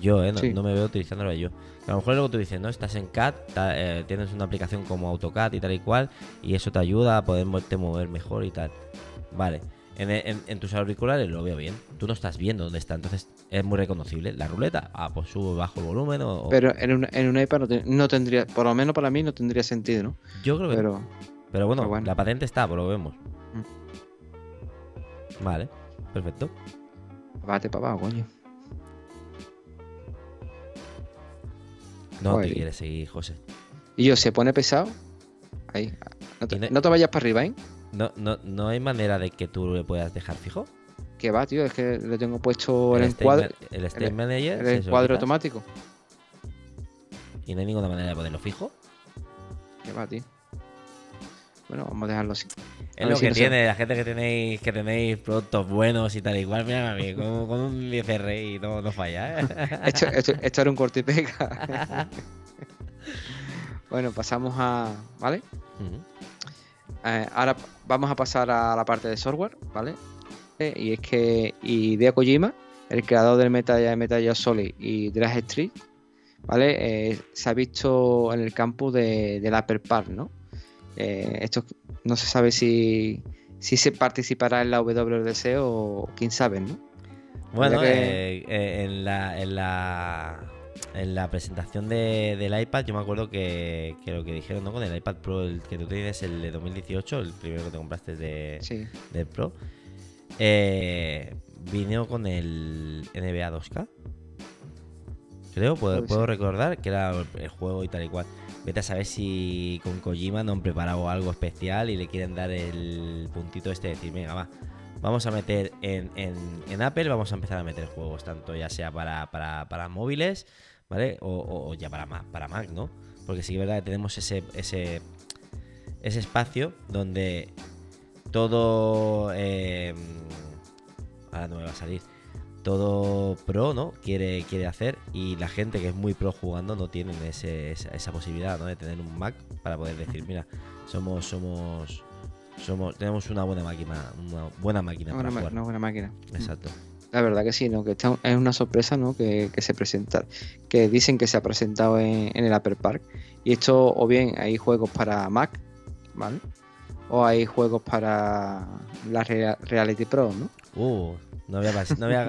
Yo, ¿eh? No, me veo utilizándolo yo. A lo mejor luego tú dices, ¿no? Estás en CAD, eh, tienes una aplicación como AutoCAD y tal y cual, y eso te ayuda a poder mover mejor y tal. Vale. En, tus auriculares lo veo bien. Tú no estás viendo dónde está, entonces es muy reconocible. La ruleta, ah, pues subo bajo el volumen o... Pero en un, en un iPad no, tendría, por lo menos para mí no tendría sentido, ¿no? Yo creo que... Pero, pero, bueno, la patente está, pues lo vemos. Mm. Vale, perfecto. Bate papá, coño. No te quieres seguir, José. Y yo, se pone pesado. Ahí. No te, vayas para arriba, ¿eh? No, no, no hay manera de que tú le puedas dejar fijo. Que va, tío, es que le tengo puesto el, encuadre. El State Manager. El encuadre automático. ¿Y no hay ninguna manera de ponerlo fijo? Que va, tío. Bueno, vamos a dejarlo así. Es lo que tiene, la gente que tenéis que tenéis productos buenos y tal igual, mira a mí, con, un 10R y no, no falla. ¿eh? esto, esto, era un corte y pega. bueno, pasamos a. ¿Vale? Eh, ahora vamos a pasar a la parte de software, ¿vale? Eh, y es que Hideo Kojima, el creador del Metal, Metal Gear Solid y Drag Street, ¿vale? Eh, se ha visto en el campus de, del Upper Park, ¿no? Esto no se sabe si, si se participará en la WWDC o quién sabe, ¿no? Bueno, en, la, en, la, en la presentación de, del iPad, yo me acuerdo que, lo que dijeron, ¿no? Con el iPad Pro, el que tú tienes, el de 2018, el primero que te compraste de, del Pro, vino con el NBA 2K. Creo, puedo, puedo recordar que era el juego y tal y cual. Vete a saber si con Kojima no han preparado algo especial y le quieren dar el puntito este de decir, venga, va, vamos a meter en, Apple, vamos a empezar a meter juegos, tanto ya sea para, para, móviles, ¿vale? O, ya para Mac, para Mac, ¿no? Porque sí que es verdad que tenemos ese, ese, ese espacio donde todo... Eh, ahora no me va a salir todo pro, ¿no? Quiere, quiere hacer y la gente que es muy pro jugando no tiene esa, posibilidad, ¿no? De tener un Mac para poder decir, mira, somos, somos, somos, tenemos una buena máquina, una buena máquina para jugar. Una buena máquina. Exacto. La verdad que sí, ¿no? Que es una sorpresa, ¿no? Que, se presenta, que dicen que se ha presentado en, el Upper Park. Y esto, o bien hay juegos para Mac, ¿vale? O hay juegos para la Reality Pro, ¿no? Uh, no había,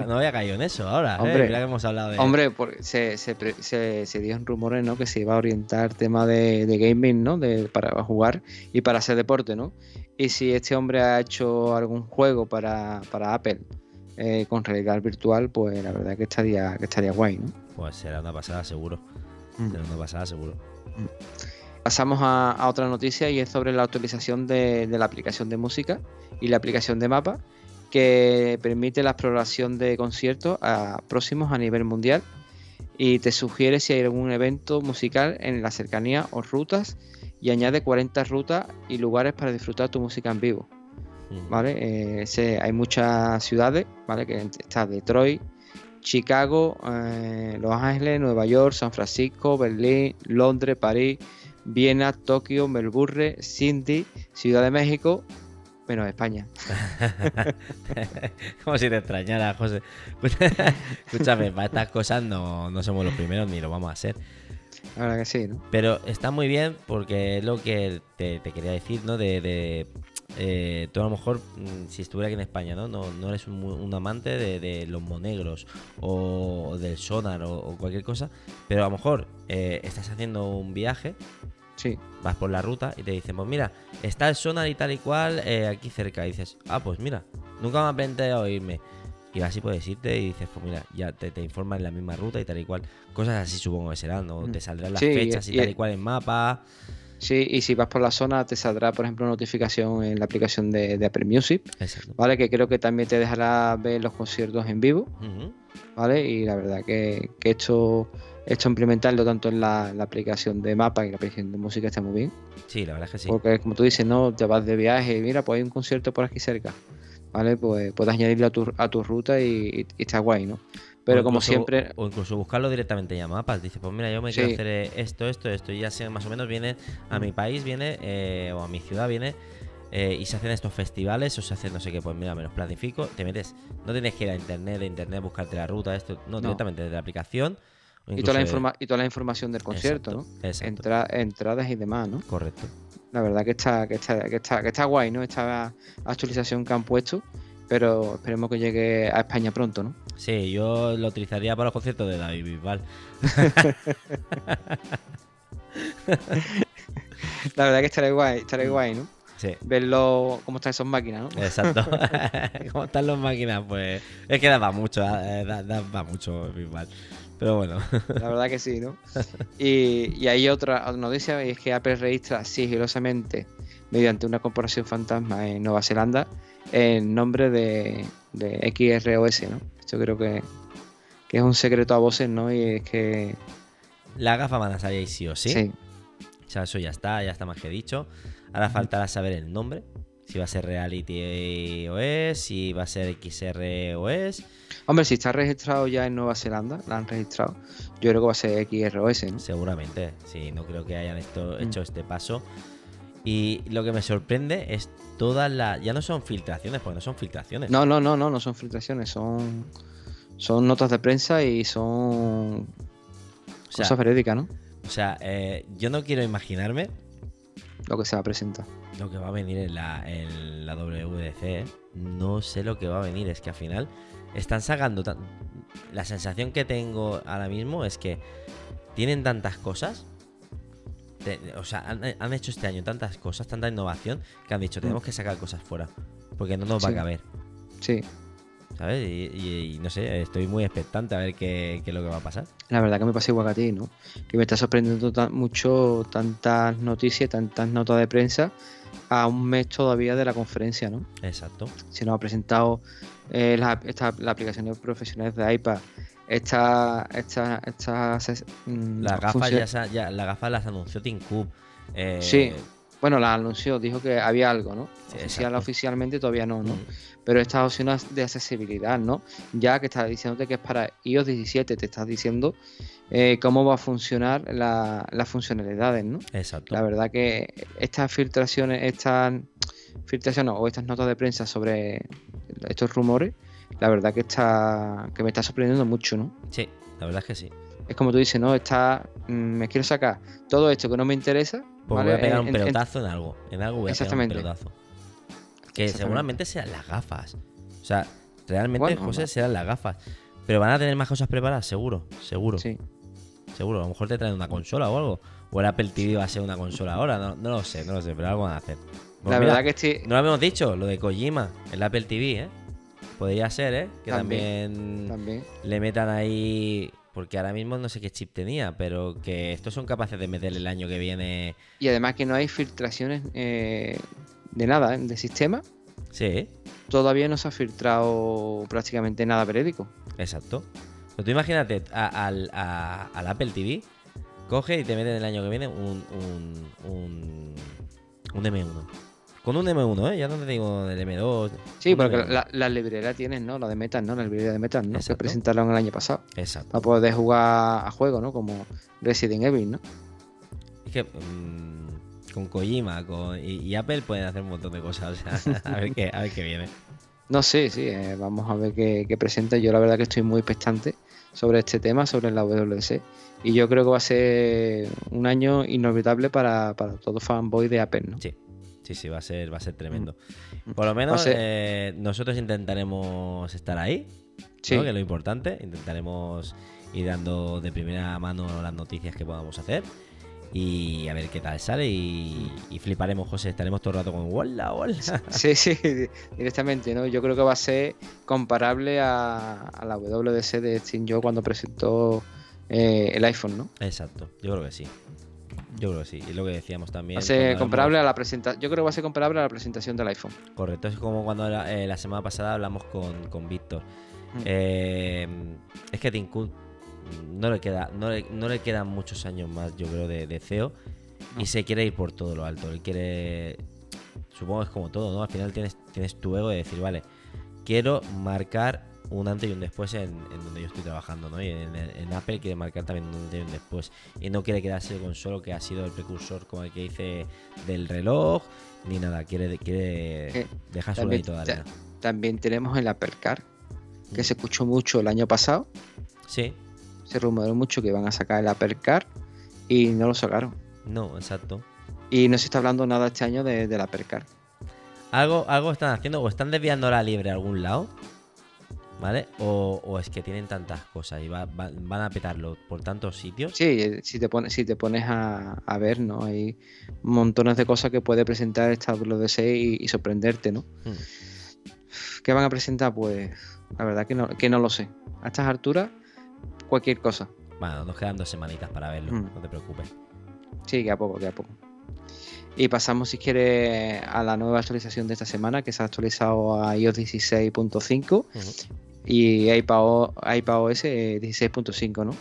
no, había, caído en eso ahora. ¿eh? Hombre, que hemos hablado de... hombre se, se, se, se, dio en rumores ¿no? que se iba a orientar tema de, de gaming ¿no? de, para jugar y para hacer deporte. ¿no? Y si este hombre ha hecho algún juego para, para Apple eh, con realidad virtual, pues la verdad que estaría, que estaría guay. ¿no? Pues será una pasada seguro. Mm. Será una pasada seguro. Mm. Pasamos a, a, otra noticia y es sobre la actualización de, de la aplicación de música y la aplicación de mapa que permite la exploración de conciertos a, próximos a nivel mundial y te sugiere si hay algún evento musical en la cercanía o rutas y añade 40 rutas y lugares para disfrutar tu música en vivo. ¿Vale? Eh, hay muchas ciudades, ¿vale? Que está Detroit, Chicago, eh, Los Ángeles, Nueva York, San Francisco, Berlín, Londres, París, Viena, Tokio, Melbourne, Cindy, Ciudad de México, menos España. Como si te extrañara, José. Escúchame, para estas cosas no, no somos los primeros ni lo vamos a hacer. La verdad que sí, ¿no? Pero está muy bien porque es lo que te, te quería decir, ¿no? De, de, eh, tú a lo mejor, mm, si estuviera aquí en España, ¿no? No, no eres un, un amante de, de los monegros o, o del sonar o, o cualquier cosa, pero a lo mejor eh, estás haciendo un viaje, Sí, vas por la ruta y te dicen, pues mira, está el sonar y tal y cual eh, aquí cerca. Y dices, ah, pues mira, nunca me ha planteado irme. Y así puedes irte y dices, pues mira, ya te, te informan en la misma ruta y tal y cual. Cosas así supongo que serán, ¿no? Mm. Te saldrán las Sí, fechas y, y- tal y cual en mapa. Sí, y si vas por la zona te saldrá, por ejemplo, notificación en la aplicación de, de Apple Music, Exacto. ¿vale? Que creo que también te dejará ver los conciertos en vivo. ¿vale? Y la verdad que, que esto, esto implementarlo tanto en la, la aplicación de mapa y la aplicación de música está muy bien. Sí, la verdad es que sí. Porque como tú dices, no, te vas de viaje y mira, pues hay un concierto por aquí cerca. ¿Vale? Pues puedes añadirlo a tu, a tu ruta y, y está guay, ¿no? Pero como incluso- siempre, O incluso buscarlo directamente ya en mapas. Dice, pues mira, yo me Sí. quiero hacer eh, esto, esto, esto. Y ya sé, más o menos viene a mi país, viene, eh, o a mi ciudad viene. eh, y se hacen estos festivales o se hacen no sé qué, pues mira, me los planifico, te metes, no tienes que ir a internet, de internet buscarte la ruta, esto, no, No. directamente desde la aplicación. y toda, la informa- y toda la información del concierto, Exacto, ¿no? exacto. Entra- entradas y demás, ¿no? Correcto. La verdad que está, que está, que está, que está guay, ¿no? Esta actualización que han puesto, pero esperemos que llegue a España pronto, ¿no? Sí, yo lo utilizaría para los conciertos de David Bisbal. La verdad que estará guay, estará Mm. guay, ¿no? Sí. Verlo cómo están esas máquinas, ¿no? Exacto. ¿Cómo están las máquinas? Pues es que da para mucho, da, da- da para mucho Bisbal. Pero bueno. La verdad que sí, ¿no? Y, y hay otra, otra noticia, y es que Apple registra sigilosamente, mediante una corporación fantasma en Nueva Zelanda, el nombre de, de XROS, ¿no? Esto creo que, que es un secreto a voces, ¿no? Y es que... La gafa van a salir sí o sí. sí. O sea, eso ya está, ya está más que dicho. Ahora faltará saber el nombre. Si va a ser Reality OS, si va a ser XR OS. Hombre, si está registrado ya en Nueva Zelanda, la han registrado, yo creo que va a ser XROS, ¿no? Seguramente. Sí, no creo que hayan esto- Mm. hecho este paso. Y lo que me sorprende es todas las. Ya no son filtraciones, porque no son filtraciones. No, no, no, no, no son filtraciones, son, son notas de prensa y son o sea, cosas verídicas, ¿no? o sea, eh, yo no quiero imaginarme Lo que se va a presentar. lo que va a venir en la, en la WDC. ¿eh? No sé lo que va a venir. Es que al final están sacando. tan- La sensación que tengo ahora mismo es que tienen tantas cosas. Te- o sea, han, han hecho este año tantas cosas, tanta innovación, que han dicho, tenemos que sacar cosas fuera. Porque no nos va a caber. Sí, ¿Sabes? Y, y- y no sé, estoy muy expectante a ver qué, qué es lo que va a pasar. la verdad que me pasa igual que a ti, ¿no? Que me está sorprendiendo tan- mucho tantas noticias, tantas notas de prensa a un mes todavía de la conferencia, ¿no? Exacto. Se nos ha presentado eh, la, esta, la aplicación de profesionales de iPad, esta, esta, esta, mm, Las gafas ya, sa- ya- las gafas las anunció Tim Cook. Eh, Sí. Bueno, la anunció, dijo que había algo, ¿no? Oficial, oficialmente todavía no, ¿no? mm, Pero estas opciones de accesibilidad, ¿no? Ya que está diciéndote que es para iOS 17, te estás diciendo eh, cómo va a funcionar la- las funcionalidades, ¿no? Exacto. La verdad que estas filtraciones, estas filtraciones o estas notas de prensa sobre estos rumores, la verdad que está que me está sorprendiendo mucho, ¿no? Sí, la verdad es que sí. Es como tú dices, ¿no? Está, mm, me quiero sacar todo esto que no me interesa. Pues ¿vale? voy a pegar un En- pelotazo en, algo. En algo voy a pegar un Exactamente. pelotazo. Que Exactamente. seguramente sean las gafas. O sea, realmente, Bueno, José, serán las gafas. Pero van a tener más cosas preparadas, seguro. Seguro. Sí. Seguro. A lo mejor te traen una consola o algo. O el Apple TV va a ser una consola ahora. No, no lo sé, no lo sé, pero algo van a hacer. Pues la mira, verdad que estoy. No lo habíamos dicho, lo de Kojima, el Apple TV, ¿eh? Podría ser, ¿eh? Que También, también También. le metan ahí. Porque ahora mismo no sé qué chip tenía, pero que estos son capaces de meterle el año que viene. Y además que no hay filtraciones eh, de nada, ¿eh? de sistema. Sí, Todavía no se ha filtrado prácticamente nada periódico. exacto. Pero tú imagínate a- al, a- al Apple TV, coge y te meten el año que viene un, un, un, un M1. Con un M1, ¿eh? Ya no te digo del M2. Sí, porque M1. la, la librería tienes, ¿no? La de Metal, ¿no? La librería de Metal, ¿no? Exacto. presentaron el año pasado. Exacto. Para poder jugar a juegos, ¿no? Como Resident Evil, ¿no? Es que, mm, con Kojima con, y, Apple pueden hacer un montón de cosas. O sea, a, ver qué, a ver qué viene. No sé, sí, eh, vamos a ver qué, qué, presenta. Yo la verdad que estoy muy expectante sobre este tema, sobre la WC. Y yo creo que va a ser un año inolvidable para, para todo fanboy de Apple, ¿no? Sí, sí, sí, va a ser, va a ser tremendo. Mm. Por lo menos eh, nosotros intentaremos estar ahí, que es lo importante. Intentaremos ir dando de primera mano las noticias que podamos hacer y a ver qué tal sale y, fliparemos, José, estaremos todo el rato con Walla, Walla. Sí, sí, directamente, ¿no? Yo creo que va a ser comparable a, la WDC de Steam Joe cuando presentó eh, el iPhone, ¿no? Exacto, yo creo que sí. Yo creo que sí, y lo que decíamos también. Va a ser comparable a la presentación. Yo creo que va a ser comparable a la presentación del iPhone. Correcto, es como cuando eh, la semana pasada hablamos con, con Víctor. Mm. Eh, es que Tim Cook no le queda no le, no le quedan muchos años más, yo creo, de, CEO. Y se quiere ir por todo lo alto. Él quiere. Supongo que es como todo, ¿no? Al final tienes, tienes tu ego de decir, vale, quiero marcar un antes y un después en, donde yo estoy trabajando, ¿no? Y en, Apple quiere marcar también un antes y un después. Y no quiere quedarse con solo que ha sido el precursor como el que dice del reloj, ni nada. Quiere, quiere dejar su granito de arena. También tenemos el Apple Car, que mm. se escuchó mucho el año pasado. Sí se rumoró mucho que iban a sacar el Apple Car y no lo sacaron. No, exacto. Y no se está hablando nada este año de, del Apple Car. Algo, algo están haciendo, o están desviando la libre a algún lado, ¿vale? O, es que tienen tantas cosas y van a petarlo por tantos sitios. Sí, eh, si te pones, si te pones a, ver, ¿no? Hay montones de cosas que puede presentar esta WDC y, y sorprenderte, ¿no? Hmm. ¿Qué van a presentar? Pues la verdad que no, que no lo sé. A estas alturas cualquier cosa. Bueno, nos quedan dos semanitas para verlo, mm. no te preocupes. Sí, que a poco, que a poco. Y pasamos, si quieres, a la nueva actualización de esta semana, que se ha actualizado a iOS 16.5 y iPadOS 16.5, ¿no?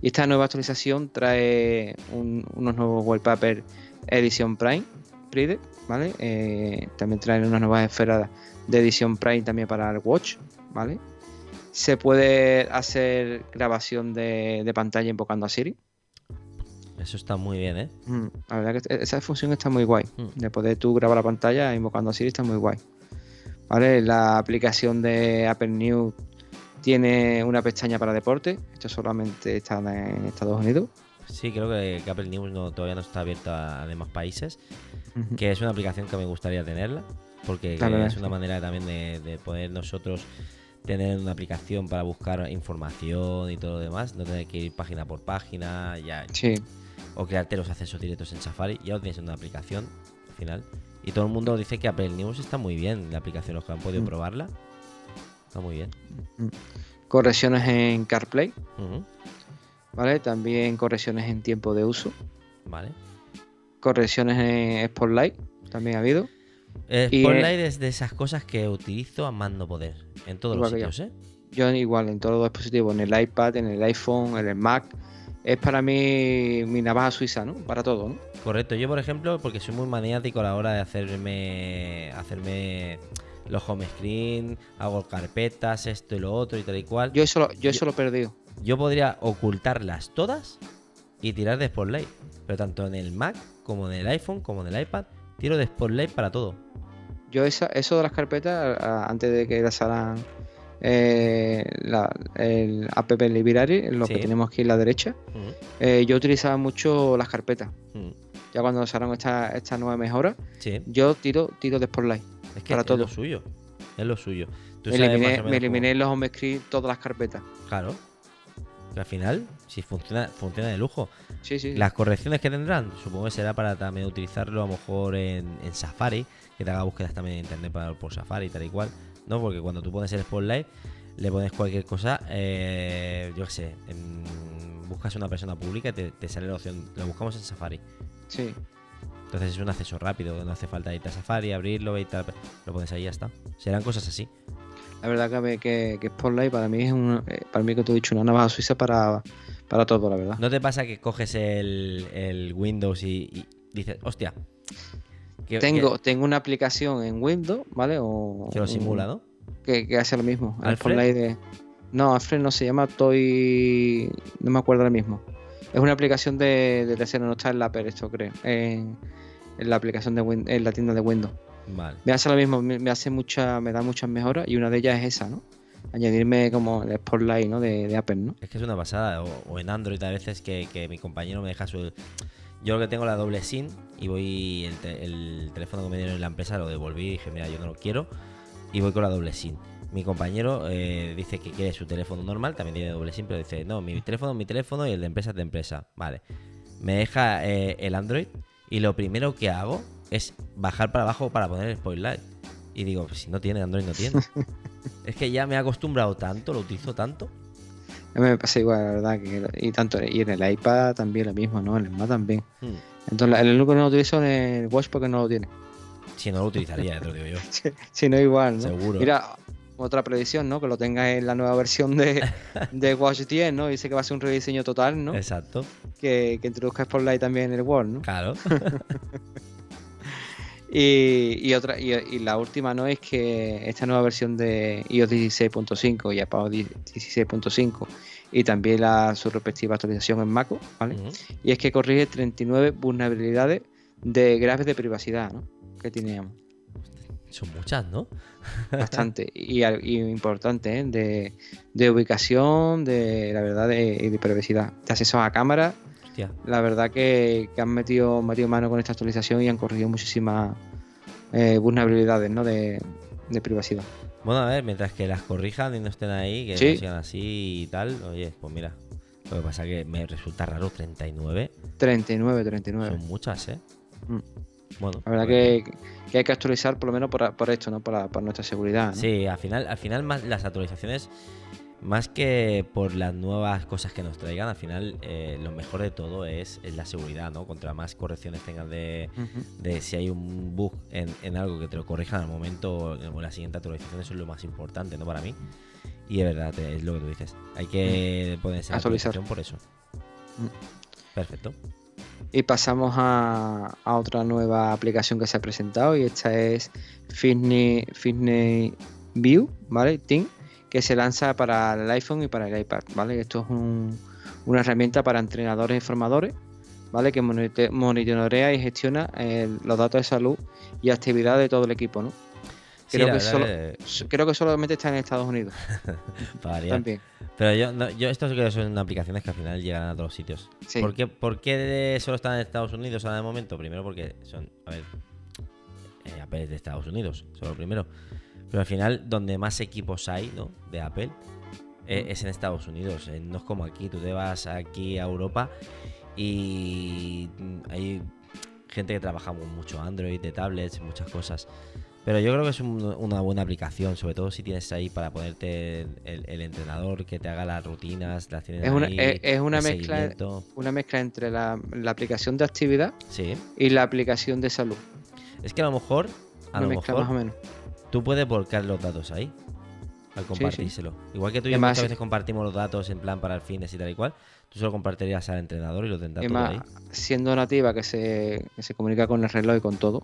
Y esta nueva actualización trae unos nuevos wallpaper edición Prime, ¿vale? Eh, también trae unas nuevas esferas de edición Prime también para el Watch, ¿vale? Se puede hacer grabación de, pantalla invocando a Siri. Eso está muy bien, ¿eh? Mm, la verdad que esa función está muy guay. Mm. De poder tú grabar la pantalla invocando a Siri está muy guay. ¿Vale? La aplicación de Apple News tiene una pestaña para deporte. Esto solamente está en Estados Unidos. Sí, creo que, Apple News todavía no está abierta a demás países. Que es una aplicación que me gustaría tenerla. Porque es una manera también de, de poder nosotros tener una aplicación para buscar información y todo lo demás, no tener que ir página por página, ya. Sí. O crearte los accesos directos en Safari, ya lo tienes en una aplicación al final. Y todo el mundo dice que Apple News está muy bien, la aplicación, los que han podido mm. probarla. Está muy bien. Mm. Correcciones en CarPlay. ¿Vale? También correcciones en tiempo de uso. Vale. Correcciones en Spotlight. También ha habido. Eh, Spotlight es de esas cosas que utilizo a mando poder. En todos los sitios, yo. ¿eh? Yo igual, en todos los dispositivos, en el iPad, en el iPhone, en el Mac. Es para mí mi navaja suiza, ¿no? Para todo, ¿no? Correcto. Yo, por ejemplo, porque soy muy maniático a la hora de hacerme hacerme los home screen, hago carpetas, esto y lo otro y tal y cual. Yo eso lo, yo eso lo he perdido. Yo podría ocultarlas todas y tirar de Spotlight. Pero tanto en el Mac como en el iPhone como en el iPad, tiro de Spotlight para todo. Yo esa, eso de las carpetas, antes de que las eh, el app library, lo que tenemos aquí en la derecha, eh, yo utilizaba mucho las carpetas. Ya cuando usaron esta, esta nueva mejora, yo tiro, tiro de Spotlight. Es que para es todo. lo suyo. Es lo suyo. me eliminé, me eliminé los home screen todas las carpetas. Claro. al final, si funciona, funciona de lujo. Sí, sí. Las correcciones que tendrán, supongo que será para también utilizarlo a lo mejor en, en Safari que te haga búsquedas también en internet para, por Safari y tal y cual, ¿no? Porque cuando tú pones el Spotlight, le pones cualquier cosa, eh, yo qué sé, buscas una persona pública y te, sale la opción, lo buscamos en Safari. Sí. Entonces es un acceso rápido, no hace falta irte a Safari, abrirlo y tal, lo pones ahí y ya está. Serán cosas así. La verdad que, que, que Spotlight para mí es un, eh, para mí que te he dicho, una navaja suiza para, para todo, la verdad. ¿No te pasa que coges el, Windows y, y dices, hostia, tengo, tengo una aplicación en Windows, ¿vale? O, que lo simula, ¿no? Que, hace lo mismo. ¿Alfred? De... No, Alfred no se llama Toy. No me acuerdo ahora mismo. Es una aplicación de, de tercero, no está en la Apple, esto creo. En, en la aplicación de Win- en la tienda de Windows. Vale. Me hace lo mismo, me, me hace mucha, me da muchas mejoras y una de ellas es esa, ¿no? Añadirme como el Spotlight, ¿no? De, de Apple, ¿no? Es que es una pasada. O, o en Android a veces que, que mi compañero me deja su. Yo lo que tengo la doble SIM y voy. El, te- el teléfono que me dieron en la empresa lo devolví y dije, mira, yo no lo quiero. Y voy con la doble SIM. Mi compañero eh, dice que quiere su teléfono normal, también tiene doble SIM, pero dice, no, mi teléfono es mi teléfono y el de empresa es de empresa. Vale. Me deja eh, el Android y lo primero que hago es bajar para abajo para poner el Spotlight. Y digo, si no tiene Android, no tiene. es que ya me he acostumbrado tanto, lo utilizo tanto. A mí me pasa igual, la verdad, que y tanto y en el iPad también lo mismo, ¿no? En el Mac también. Hmm. Entonces, el único que no lo utilizo es el Watch porque no lo tiene. Si no lo utilizaría, te lo digo yo. Si no, igual, ¿no? Seguro. Mira, otra predicción, ¿no? Que lo tengas en la nueva versión de, de Watch 10, ¿no? Dice que va a ser un rediseño total, ¿no? Exacto. Que, que introduzca Spotlight también en el Watch, ¿no? Claro. Y, y otra y, y la última no es que esta nueva versión de iOS 16.5 y Apple 16.5 y también la su respectiva actualización en Mac, ¿vale? Y es que corrige 39 vulnerabilidades de graves de privacidad, ¿no? Que teníamos. Son muchas, ¿no? Bastante. y, y importante, ¿eh? De, de ubicación, de la verdad, de, y de privacidad. De acceso a cámara. Hostia. La verdad que, que han metido, metido mano con esta actualización y han corregido muchísimas eh, vulnerabilidades, ¿no? De, de privacidad. Bueno, a ver, mientras que las corrijan y no estén ahí, que Sí. no sigan así y tal, oye, pues mira. Lo que pasa que me resulta raro 39. 39, 39. Son muchas, ¿eh? Mm. Bueno. La verdad pues, que, que hay que actualizar por lo menos por, por esto, ¿no? Por, por nuestra seguridad. ¿no? Sí, al final, al final más las actualizaciones, más que por las nuevas cosas que nos traigan, al final eh, lo mejor de todo es, es la seguridad, ¿no? Contra más correcciones tengas de, si hay un bug en, en algo que te lo corrijan al momento o en la siguiente actualización, eso es lo más importante, ¿no? Para mí. Y es verdad, es lo que tú dices. Hay que ponerse en Actualizar. por eso. Mm. Perfecto. Y pasamos a, a otra nueva aplicación que se ha presentado y esta es Fitness, Fitness View, ¿vale? Team, que se lanza para el iPhone y para el iPad, ¿vale? Esto es un- una herramienta para entrenadores y formadores, ¿vale? Que monitorea y gestiona eh, los datos de salud y actividad de todo el equipo, ¿no? Creo que solo- Creo que solamente está en Estados Unidos también. Pero yo, no, yo esto que son aplicaciones que al final llegan a todos los sitios. Sí. ¿Por, qué, por qué solo están en Estados Unidos ahora de momento? Primero porque son, a ver, eh, Apple es de Estados Unidos, eso es lo primero. Pero al final, donde más equipos hay, ¿no? De Apple, eh, Mm. es en Estados Unidos. eh, no es como aquí, tú te vas aquí a Europa y hay gente que trabaja mucho Android, de tablets, muchas cosas. Pero yo creo que es un- una buena aplicación, sobre todo si tienes ahí para ponerte el, el entrenador que te haga las rutinas, las tienes Es una- ahí, es- es una mezcla-. Una mezcla entre la, la aplicación de actividad Sí, y la aplicación de salud. es que a lo mejor, a Una lo mezcla mejor más o menos. Tú puedes volcar los datos ahí al sí. compartírselo. Igual que tú y yo muchas sí. veces compartimos los datos en plan para el fitness y tal y cual, tú solo compartirías al entrenador y lo tendrá Y todo más, ahí. siendo nativa que se, que se comunica con el reloj y con todo,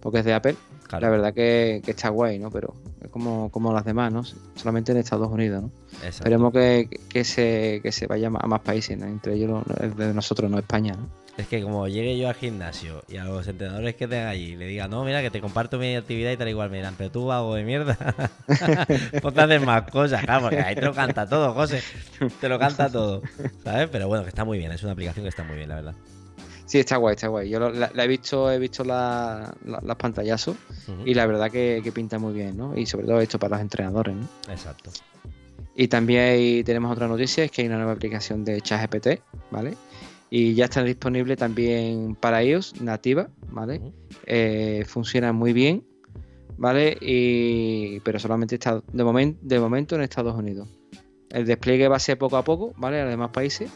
porque es de Apple, Claro, la verdad que, que está guay, ¿no? Pero es como, como las demás, ¿no? Solamente en Estados Unidos, ¿no? exacto. Esperemos que, que, se, que se vaya a más países, ¿no? Entre ellos lo- el de nosotros, no España, ¿no? Es que como llegue yo al gimnasio y a los entrenadores que tenga allí le diga, no, mira, que te comparto mi actividad y tal igual, me dirán, pero tú vago de mierda. Ponte a hacer más cosas, claro, porque ahí te lo canta todo, José. Te lo canta todo, ¿sabes? Pero bueno, que está muy bien, es una aplicación que está muy bien, la verdad. Sí, está guay, está guay. Yo lo- la, la he visto, he visto la- la- las pantallazos y la verdad que, que pinta muy bien, ¿no? Y sobre todo esto para los entrenadores, ¿no? Exacto. Y también hay- tenemos otra noticia, es que hay una nueva aplicación de ChatGPT, ¿vale? Y ya está disponible también para iOS, nativa, ¿vale? Eh, funciona muy bien, ¿vale? Y, pero solamente está de, momen- de momento en Estados Unidos. El despliegue va a ser poco a poco, ¿vale? A los demás países.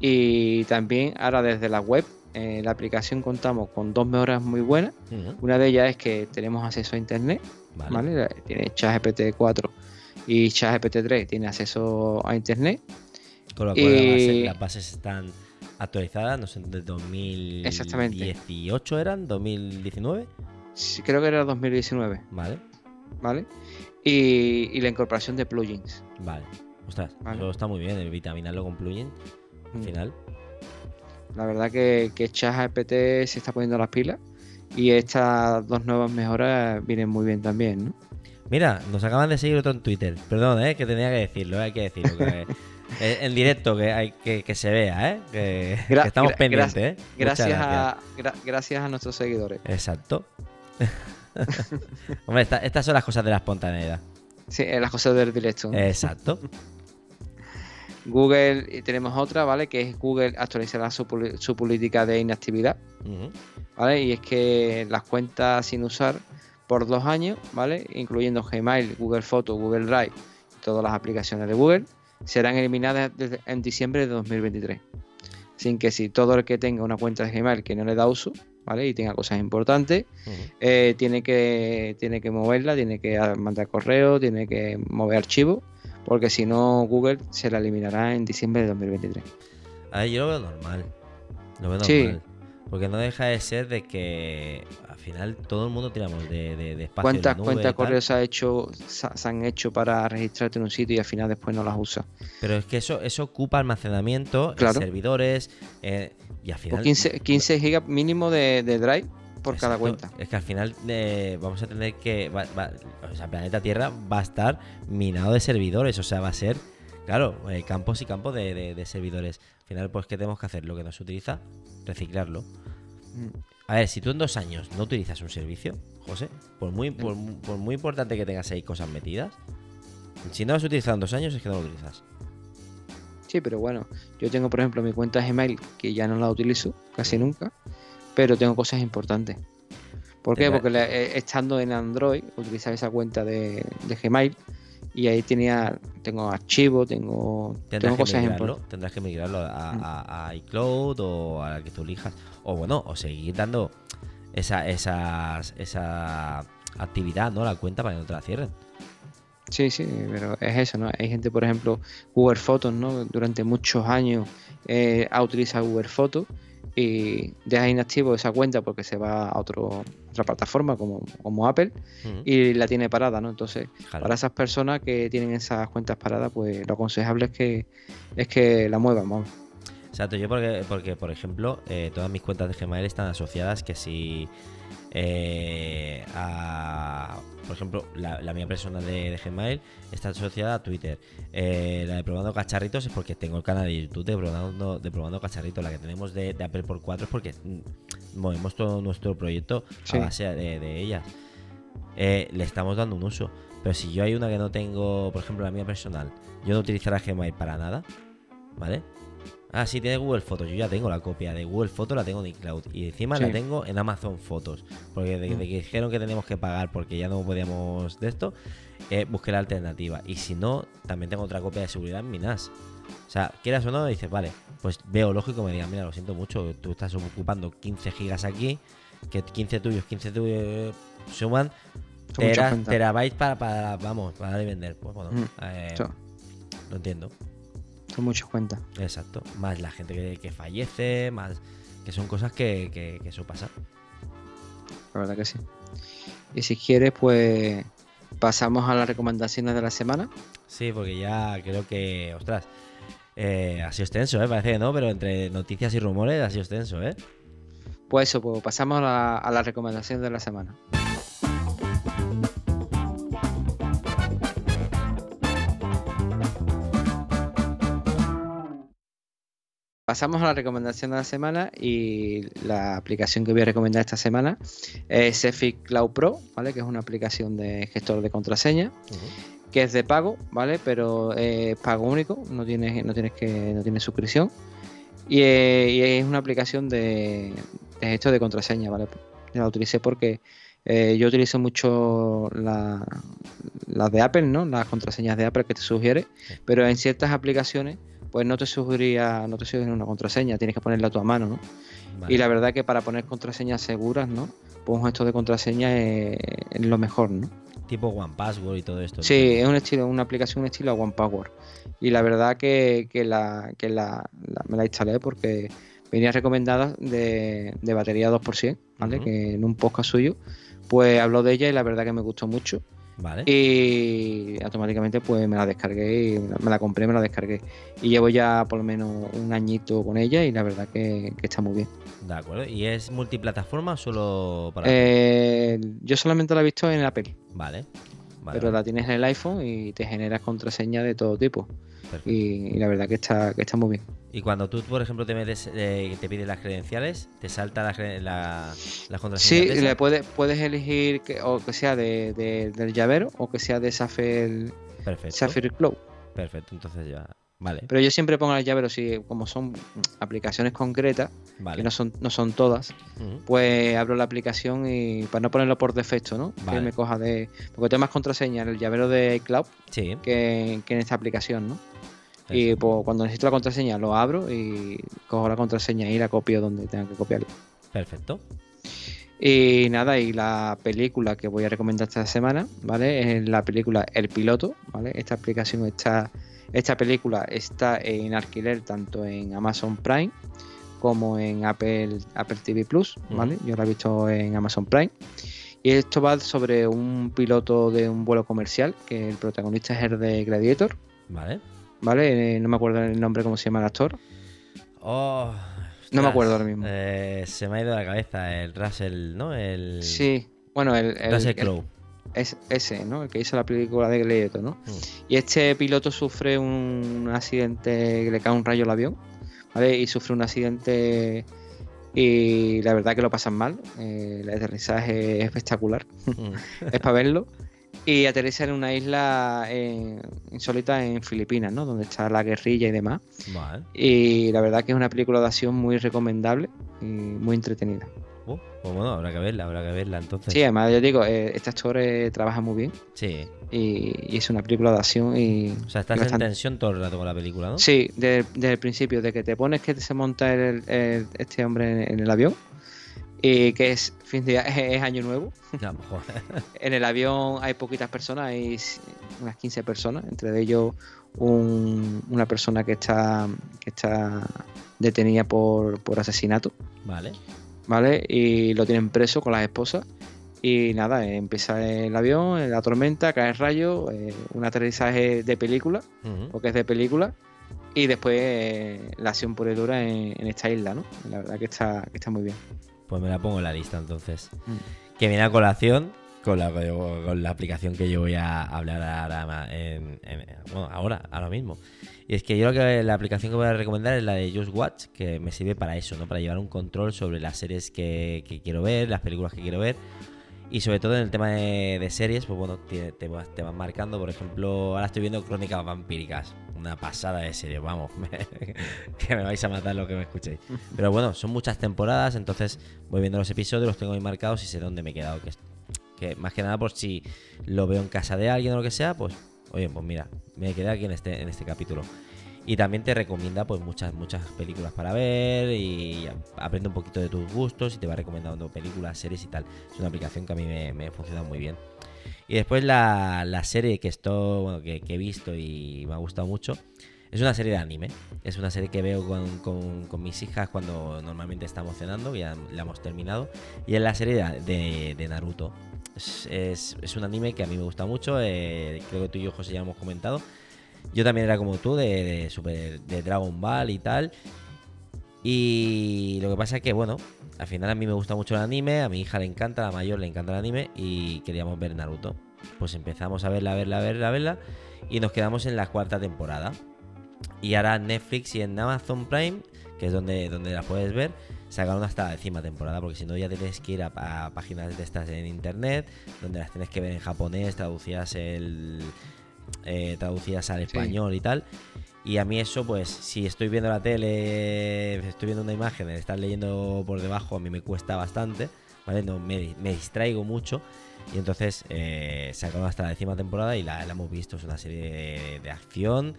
Y también ahora desde la web, en la aplicación contamos con dos mejoras muy buenas. Una de ellas es que tenemos acceso a internet, Vale. ¿vale? Tiene ChatGPT 4 y ChatGPT 3 tiene acceso a internet. Con lo cual Y- las bases- las bases están actualizadas, no sé, de 2018 Exactamente. eran, 2019, Sí, Creo que era 2019, vale, ¿vale? Y, y la incorporación de plugins. vale. Ostras, Vale. eso está muy bien, el vitaminarlo con plugin, al Mm. final. La verdad que, que ChatGPT se está poniendo las pilas Y estas dos nuevas mejoras vienen muy bien también, ¿no? Mira, nos acaban de seguir otro en Twitter. Perdón, ¿eh? que tenía que decirlo, hay que decirlo. Que, eh, en directo, que, hay, que, que se vea, ¿eh? que, estamos gra- pendientes. gra- ¿eh? Gracias a, gracias a nuestros seguidores. Exacto. Hombre, esta- estas son las cosas de la espontaneidad. Sí, eh, las cosas del directo. Exacto. Google, y tenemos otra, ¿vale? Que es Google actualizará su, política de inactividad. ¿vale? Y es que las cuentas sin usar por dos años, ¿vale? Incluyendo Gmail, Google Photos, Google Drive todas las aplicaciones de Google, serán eliminadas en diciembre de 2023. Sin que si todo el que tenga una cuenta de Gmail que no le da uso, ¿vale? Y tenga cosas importantes, eh, tiene, que, tiene que moverla, tiene que ah, mandar correo, tiene que mover archivos, porque si no Google se la eliminará en diciembre de 2023. A ver, yo lo veo normal. Lo veo Sí. Porque no deja de ser de que al final todo el mundo tiramos de, de, de espacio. ¿Cuántas cuentas y de tal, correo se, ha hecho, se, se han hecho para registrarte en un sitio y al final después no las usas? Pero es que eso, eso ocupa almacenamiento, en Claro. servidores eh, y al final. 15, 15 gigas mínimo de, de drive por cada cuenta. Es que al final eh, vamos a tener que. va- va- o sea, planeta Tierra va a estar minado de servidores. O sea, va a ser, claro, eh, campos y campos de, de- de servidores. Al final, pues, ¿qué tenemos que hacer? Lo que nos utiliza, reciclarlo. Mm. A ver, si tú en dos años no utilizas un servicio, José, por muy, por, mu- por muy importante que tengas ahí cosas metidas, si no lo has utilizado en dos años es que no lo utilizas. Sí, pero bueno, yo tengo por ejemplo mi cuenta Gmail que ya no la utilizo casi nunca, pero tengo cosas importantes. ¿Por qué? Porque eh, estando en Android utilizaba esa cuenta de, de Gmail y ahí tenía tengo archivos, tengo, Tendrás tengo que cosas migrarlo, importantes. tendrás que migrarlo a, Mm. a- a iCloud o a la que tú elijas. O bueno, o seguir dando esa, esas, esa actividad, ¿no? La cuenta para que no te la cierren. Sí, sí, pero es eso, ¿no? Hay gente, por ejemplo, Google Fotos, ¿no? Durante muchos años eh, ha utilizado Google Fotos y deja inactivo esa cuenta porque se va a otro, otra plataforma como, como Apple y la tiene parada, ¿no? Entonces, para esas personas que tienen esas cuentas paradas, pues lo aconsejable es que es que la muevan, vamos. Exacto, yo porque, porque por ejemplo, eh, todas mis cuentas de Gmail están asociadas que si eh, a, por ejemplo, la, la mía personal de, de Gmail está asociada a Twitter. Eh, la de Probando Cacharritos es porque tengo el canal de YouTube de Probando, de Probando Cacharritos. La que tenemos de, de Apple por 4 es porque mm, movemos todo nuestro proyecto Sí. a base de, de ellas. Eh, le estamos dando un uso. Pero si yo hay una que no tengo, por ejemplo, la mía personal, yo no utilizaré Gmail para nada, ¿vale? Ah, sí, tiene Google Fotos. Yo ya tengo la copia de Google Fotos, la tengo en iCloud. Y encima Sí. la tengo en Amazon Fotos. Porque de, Mm. que dijeron que teníamos que pagar porque ya no podíamos de esto, eh, busqué la alternativa. Y si no, también tengo otra copia de seguridad en mi NAS. O sea, quieras o no, dices, vale, pues veo lógico que me digan, mira, lo siento mucho, tú estás ocupando 15 gigas aquí, que 15 tuyos, 15 tuyos eh, suman tera- terabytes para, para, vamos, para dar y vender. Pues bueno, Mm. eh, lo entiendo. Son muchas cuentas. Exacto. Más la gente que, que fallece, más que son cosas que, que- que eso pasa. La verdad que sí. Y si quieres, pues pasamos a las recomendaciones de la semana. Sí, porque ya creo que, ostras, eh, ha sido extenso, ¿eh? Parece que no, pero entre noticias y rumores ha sido extenso, ¿eh? Pues eso, pues pasamos a la, a las recomendaciones de la semana. Pasamos a la recomendación de la semana y la aplicación que voy a recomendar esta semana es Epic Cloud Pro, ¿vale? Que es una aplicación de gestor de contraseña que es de pago, ¿vale? Pero es pago único, no tienes, no tienes que, no tienes suscripción. Y, eh, y es una aplicación de, de gestor de contraseña, ¿vale? La utilicé porque eh, yo utilizo mucho la- las de Apple, ¿no? Las contraseñas de Apple que te sugiere, Sí. pero en ciertas aplicaciones, pues no te sugería, no te sugiere una contraseña, tienes que ponerla a tu mano, ¿no? Vale. Y la verdad que para poner contraseñas seguras, ¿no? Pues un gestor de contraseña es, es lo mejor, ¿no? Tipo One Password y todo esto. Sí, es un estilo, una aplicación, un estilo One Power. Y la verdad que, que la, que la, la- me la instalé porque venía recomendada de, de batería 2%, ¿vale? Que en un podcast suyo, pues habló de ella y la verdad que me gustó mucho. Vale. Y automáticamente pues me la descargué y me la compré, me la descargué. Y llevo ya por lo menos un añito con ella y la verdad que, que está muy bien. De acuerdo. ¿Y es multiplataforma o solo para.? Eh, yo solamente la he visto en Apple, Vale. Vale, pero la tienes en el iPhone y te generas contraseña de todo tipo. Y, y la verdad que está, que está muy bien. Y cuando tú, por ejemplo, te metes, eh, te pides las credenciales, te salta la, cre- la, las contraseñas. Sí, le puedes, puedes elegir que, o que sea de, de- del llavero o que sea de Sapphire, Perfecto. Sapphire Cloud. Perfecto, entonces ya. Vale. Pero yo siempre pongo el llavero, si como son aplicaciones concretas, Vale. que no son, no son todas, pues abro la aplicación y para no ponerlo por defecto, ¿no? Vale. Que me coja de. Porque tengo más contraseña en el llavero de iCloud Sí. que, que en esta aplicación, ¿no? Y pues, cuando necesito la contraseña lo abro y cojo la contraseña y la copio donde tenga que copiarla. Perfecto. Y nada, y la película que voy a recomendar esta semana, ¿vale? Es la película El Piloto, ¿vale? Esta aplicación está, esta película está en alquiler tanto en Amazon Prime como en Apple, Apple TV Plus, ¿vale? Yo la he visto en Amazon Prime. Y esto va sobre un piloto de un vuelo comercial, que el protagonista es el de Gladiator, Vale. ¿vale? Eh, no me acuerdo el nombre, cómo se llama el actor. Oh, No me acuerdo ahora mismo. eh, se me ha ido la cabeza el Russell, ¿no? El. Sí, bueno, el, el- Russell el- Crowe. Es ese, ¿no? El que hizo la película de Gladiator, ¿no? Mm. Y este piloto sufre un accidente, le cae un rayo al avión, ¿vale? Y sufre un accidente y la verdad que lo pasan mal. eh, el aterrizaje es espectacular, Mm. es para verlo. Y aterriza en una isla eh, insólita en Filipinas, ¿no? Donde está la guerrilla y demás. Vale. Y la verdad que es una película de acción muy recomendable y muy entretenida. Uh, pues bueno, habrá que verla, habrá que verla entonces. Sí, además, yo digo, eh, este actor eh, trabaja muy bien Sí. y, y es una película de acción y, O sea, estás y en bastante- tensión todo el rato con la película, ¿no? Sí, de- desde el principio, de que te pones que se monta el- el- este hombre en, en el avión y que es fin de es, es año nuevo. No. En el avión hay poquitas personas, hay unas 15 personas, entre ellos un- una persona que está que está detenida por, por asesinato, Vale. ¿Vale? Y lo tienen preso con las esposas. Y nada, eh, empieza el avión, la tormenta, cae el rayo, eh, un aterrizaje de película, Ujú. porque es de película. Y después eh, la acción pura y dura en, en esta isla, ¿no? La verdad que está, que está muy bien. Pues me la pongo en la lista entonces. Mm. Que viene a colación con la, con la aplicación que yo voy a hablar ahora, en- en- bueno, ahora, ahora mismo. Y es que yo creo que la aplicación que voy a recomendar es la de Just Watch, que me sirve para eso, ¿no? Para llevar un control sobre las series que, que quiero ver, las películas que quiero ver. Y sobre todo en el tema de, de series, pues bueno, te, te vas, te van marcando. Por ejemplo, ahora estoy viendo Crónicas Vampíricas. Una pasada de serie, vamos. que me vais a matar lo que me escuchéis. Pero bueno, son muchas temporadas, entonces voy viendo los episodios, los tengo ahí marcados y sé dónde me he quedado. Que, más que nada por si lo veo en casa de alguien o lo que sea, pues, oye, pues mira, me quedé aquí en este, en este capítulo. Y también te recomienda pues muchas, muchas películas para ver y aprende un poquito de tus gustos y te va recomendando películas, series y tal. Es una aplicación que a mí me, me funciona muy bien. Y después la, la serie que, esto, bueno, que, he visto y me ha gustado mucho es una serie de anime. Es una serie que veo con, con- mis hijas cuando normalmente estamos cenando, ya la hemos terminado. Y es la serie de- de Naruto. Es, es- un anime que a mí me gusta mucho. eh, creo que tú y yo, José, ya hemos comentado. Yo también era como tú, de, de, Super- de Dragon Ball y tal. Y lo que pasa es que, bueno, al final a mí me gusta mucho el anime, a mi hija le encanta, a la mayor le encanta el anime y queríamos ver Naruto. Pues empezamos a verla, a verla, a verla, a verla y nos quedamos en la cuarta temporada. Y ahora en Netflix y en Amazon Prime, que es donde, donde la puedes ver, sacaron hasta la décima temporada, porque si no ya tienes que ir a, a páginas de estas en internet, donde las tienes que ver en japonés, traducidas, el, eh, traducidas al español y tal. Y a mí eso, pues, si estoy viendo la tele, estoy viendo una imagen, estar leyendo por debajo, a mí me cuesta bastante, ¿vale? No, me, me distraigo mucho. Y entonces eh, sacaron hasta la décima temporada y la, la hemos visto. Es una serie de, de acción,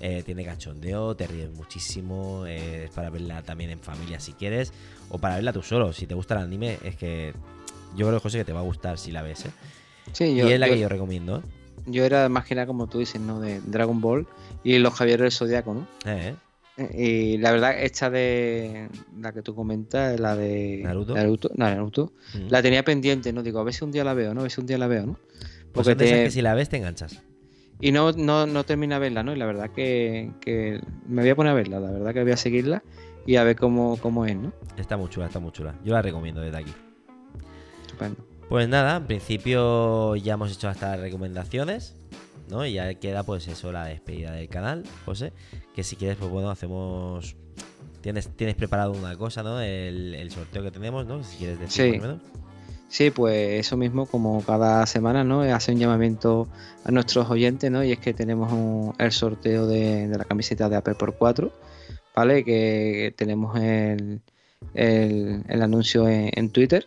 eh, tiene cachondeo, te ríes muchísimo. eh, es para verla también en familia si quieres, o para verla tú solo. Si te gusta el anime, es que yo creo, José, que te va a gustar si la ves. ¿eh? Sí, y yo, es la yo- que yo recomiendo. yo era más que nada, como tú dices, ¿no? De Dragon Ball y los Javieres del Zodiaco, ¿no? Eh, Eh, Y la verdad, esta de la que tú comentas, la de ¿Naruto? Naruto, no, Naruto, mm. la tenía pendiente, ¿no? Digo, a ver si un día la veo, ¿no? A ver si un día la veo, ¿no? Pues Porque esas te- que si la ves te enganchas. Y no, no, no termina de verla, ¿no? Y la verdad que, que me voy a poner a verla, la verdad que voy a seguirla y a ver cómo, cómo es, ¿no? Está muy chula, está muy chula. Yo la recomiendo desde aquí. Estupendo. Pues nada, en principio ya hemos hecho hasta las recomendaciones, ¿no? Y ya queda pues eso, la despedida del canal, José. Que si quieres, pues bueno, hacemos... Tienes, tienes preparado una cosa, ¿no? El, el sorteo que tenemos, ¿no? Si quieres decir Sí. por lo menos. Sí, pues eso mismo, como cada semana, ¿no? Hace un llamamiento a nuestros oyentes, ¿no? Y es que tenemos un- el sorteo de, de la camiseta de Apple por 4, ¿vale? Que tenemos el, el- el anuncio en, en Twitter,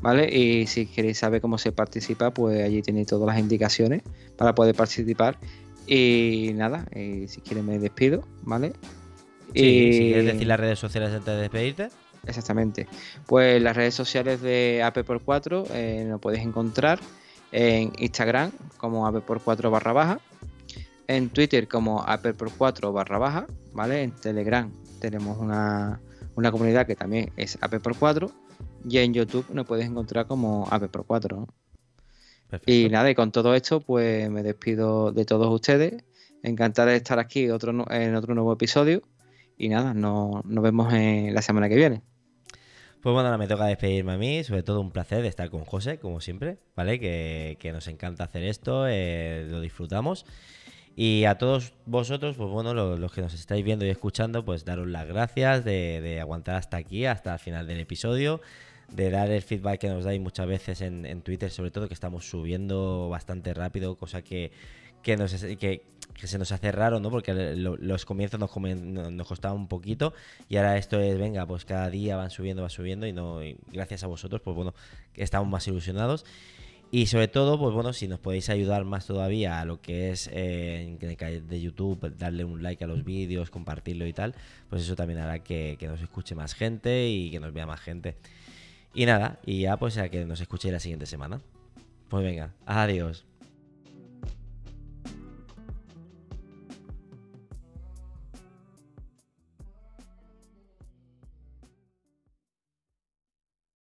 ¿vale? Y si queréis saber cómo se participa, pues allí tenéis todas las indicaciones para poder participar. Y nada, y si quieres me despido, ¿vale? Sí, Y- si quieres decir las redes sociales antes de despedirte. Exactamente. Pues las redes sociales de AP por 4 eh, nos podéis encontrar en Instagram como AP por 4 barra baja, en Twitter como AP por 4 barra baja, ¿vale? En Telegram tenemos una, una comunidad que también es AP por 4 y en YouTube nos podéis encontrar como AP por 4. ¿no? Perfecto. Y nada, y con todo esto pues me despido de todos ustedes. Encantado de estar aquí otro, en otro nuevo episodio. Y nada, no- nos vemos en la semana que viene. Pues bueno, ahora me toca despedirme a mí, sobre todo un placer de estar con José, como siempre, ¿vale? Que, que nos encanta hacer esto, eh, lo disfrutamos. Y a todos vosotros, pues bueno, lo- los, que nos estáis viendo y escuchando, pues daros las gracias de, de aguantar hasta aquí, hasta el final del episodio, de dar el feedback que nos dais muchas veces en, en Twitter, sobre todo que estamos subiendo bastante rápido, cosa que, que, nos, que, que se nos hace raro, ¿no? Porque lo- los comienzos nos, nos costaba un poquito y ahora esto es, venga, pues cada día van subiendo, va subiendo y no gracias a vosotros, pues bueno, estamos más ilusionados. Y sobre todo, pues bueno, si nos podéis ayudar más todavía a lo que es eh, de YouTube, darle un like a los vídeos, compartirlo y tal, pues eso también hará que, que nos escuche más gente y que nos vea más gente. Y nada, y ya pues a que nos escuchéis la siguiente semana. Pues venga, adiós.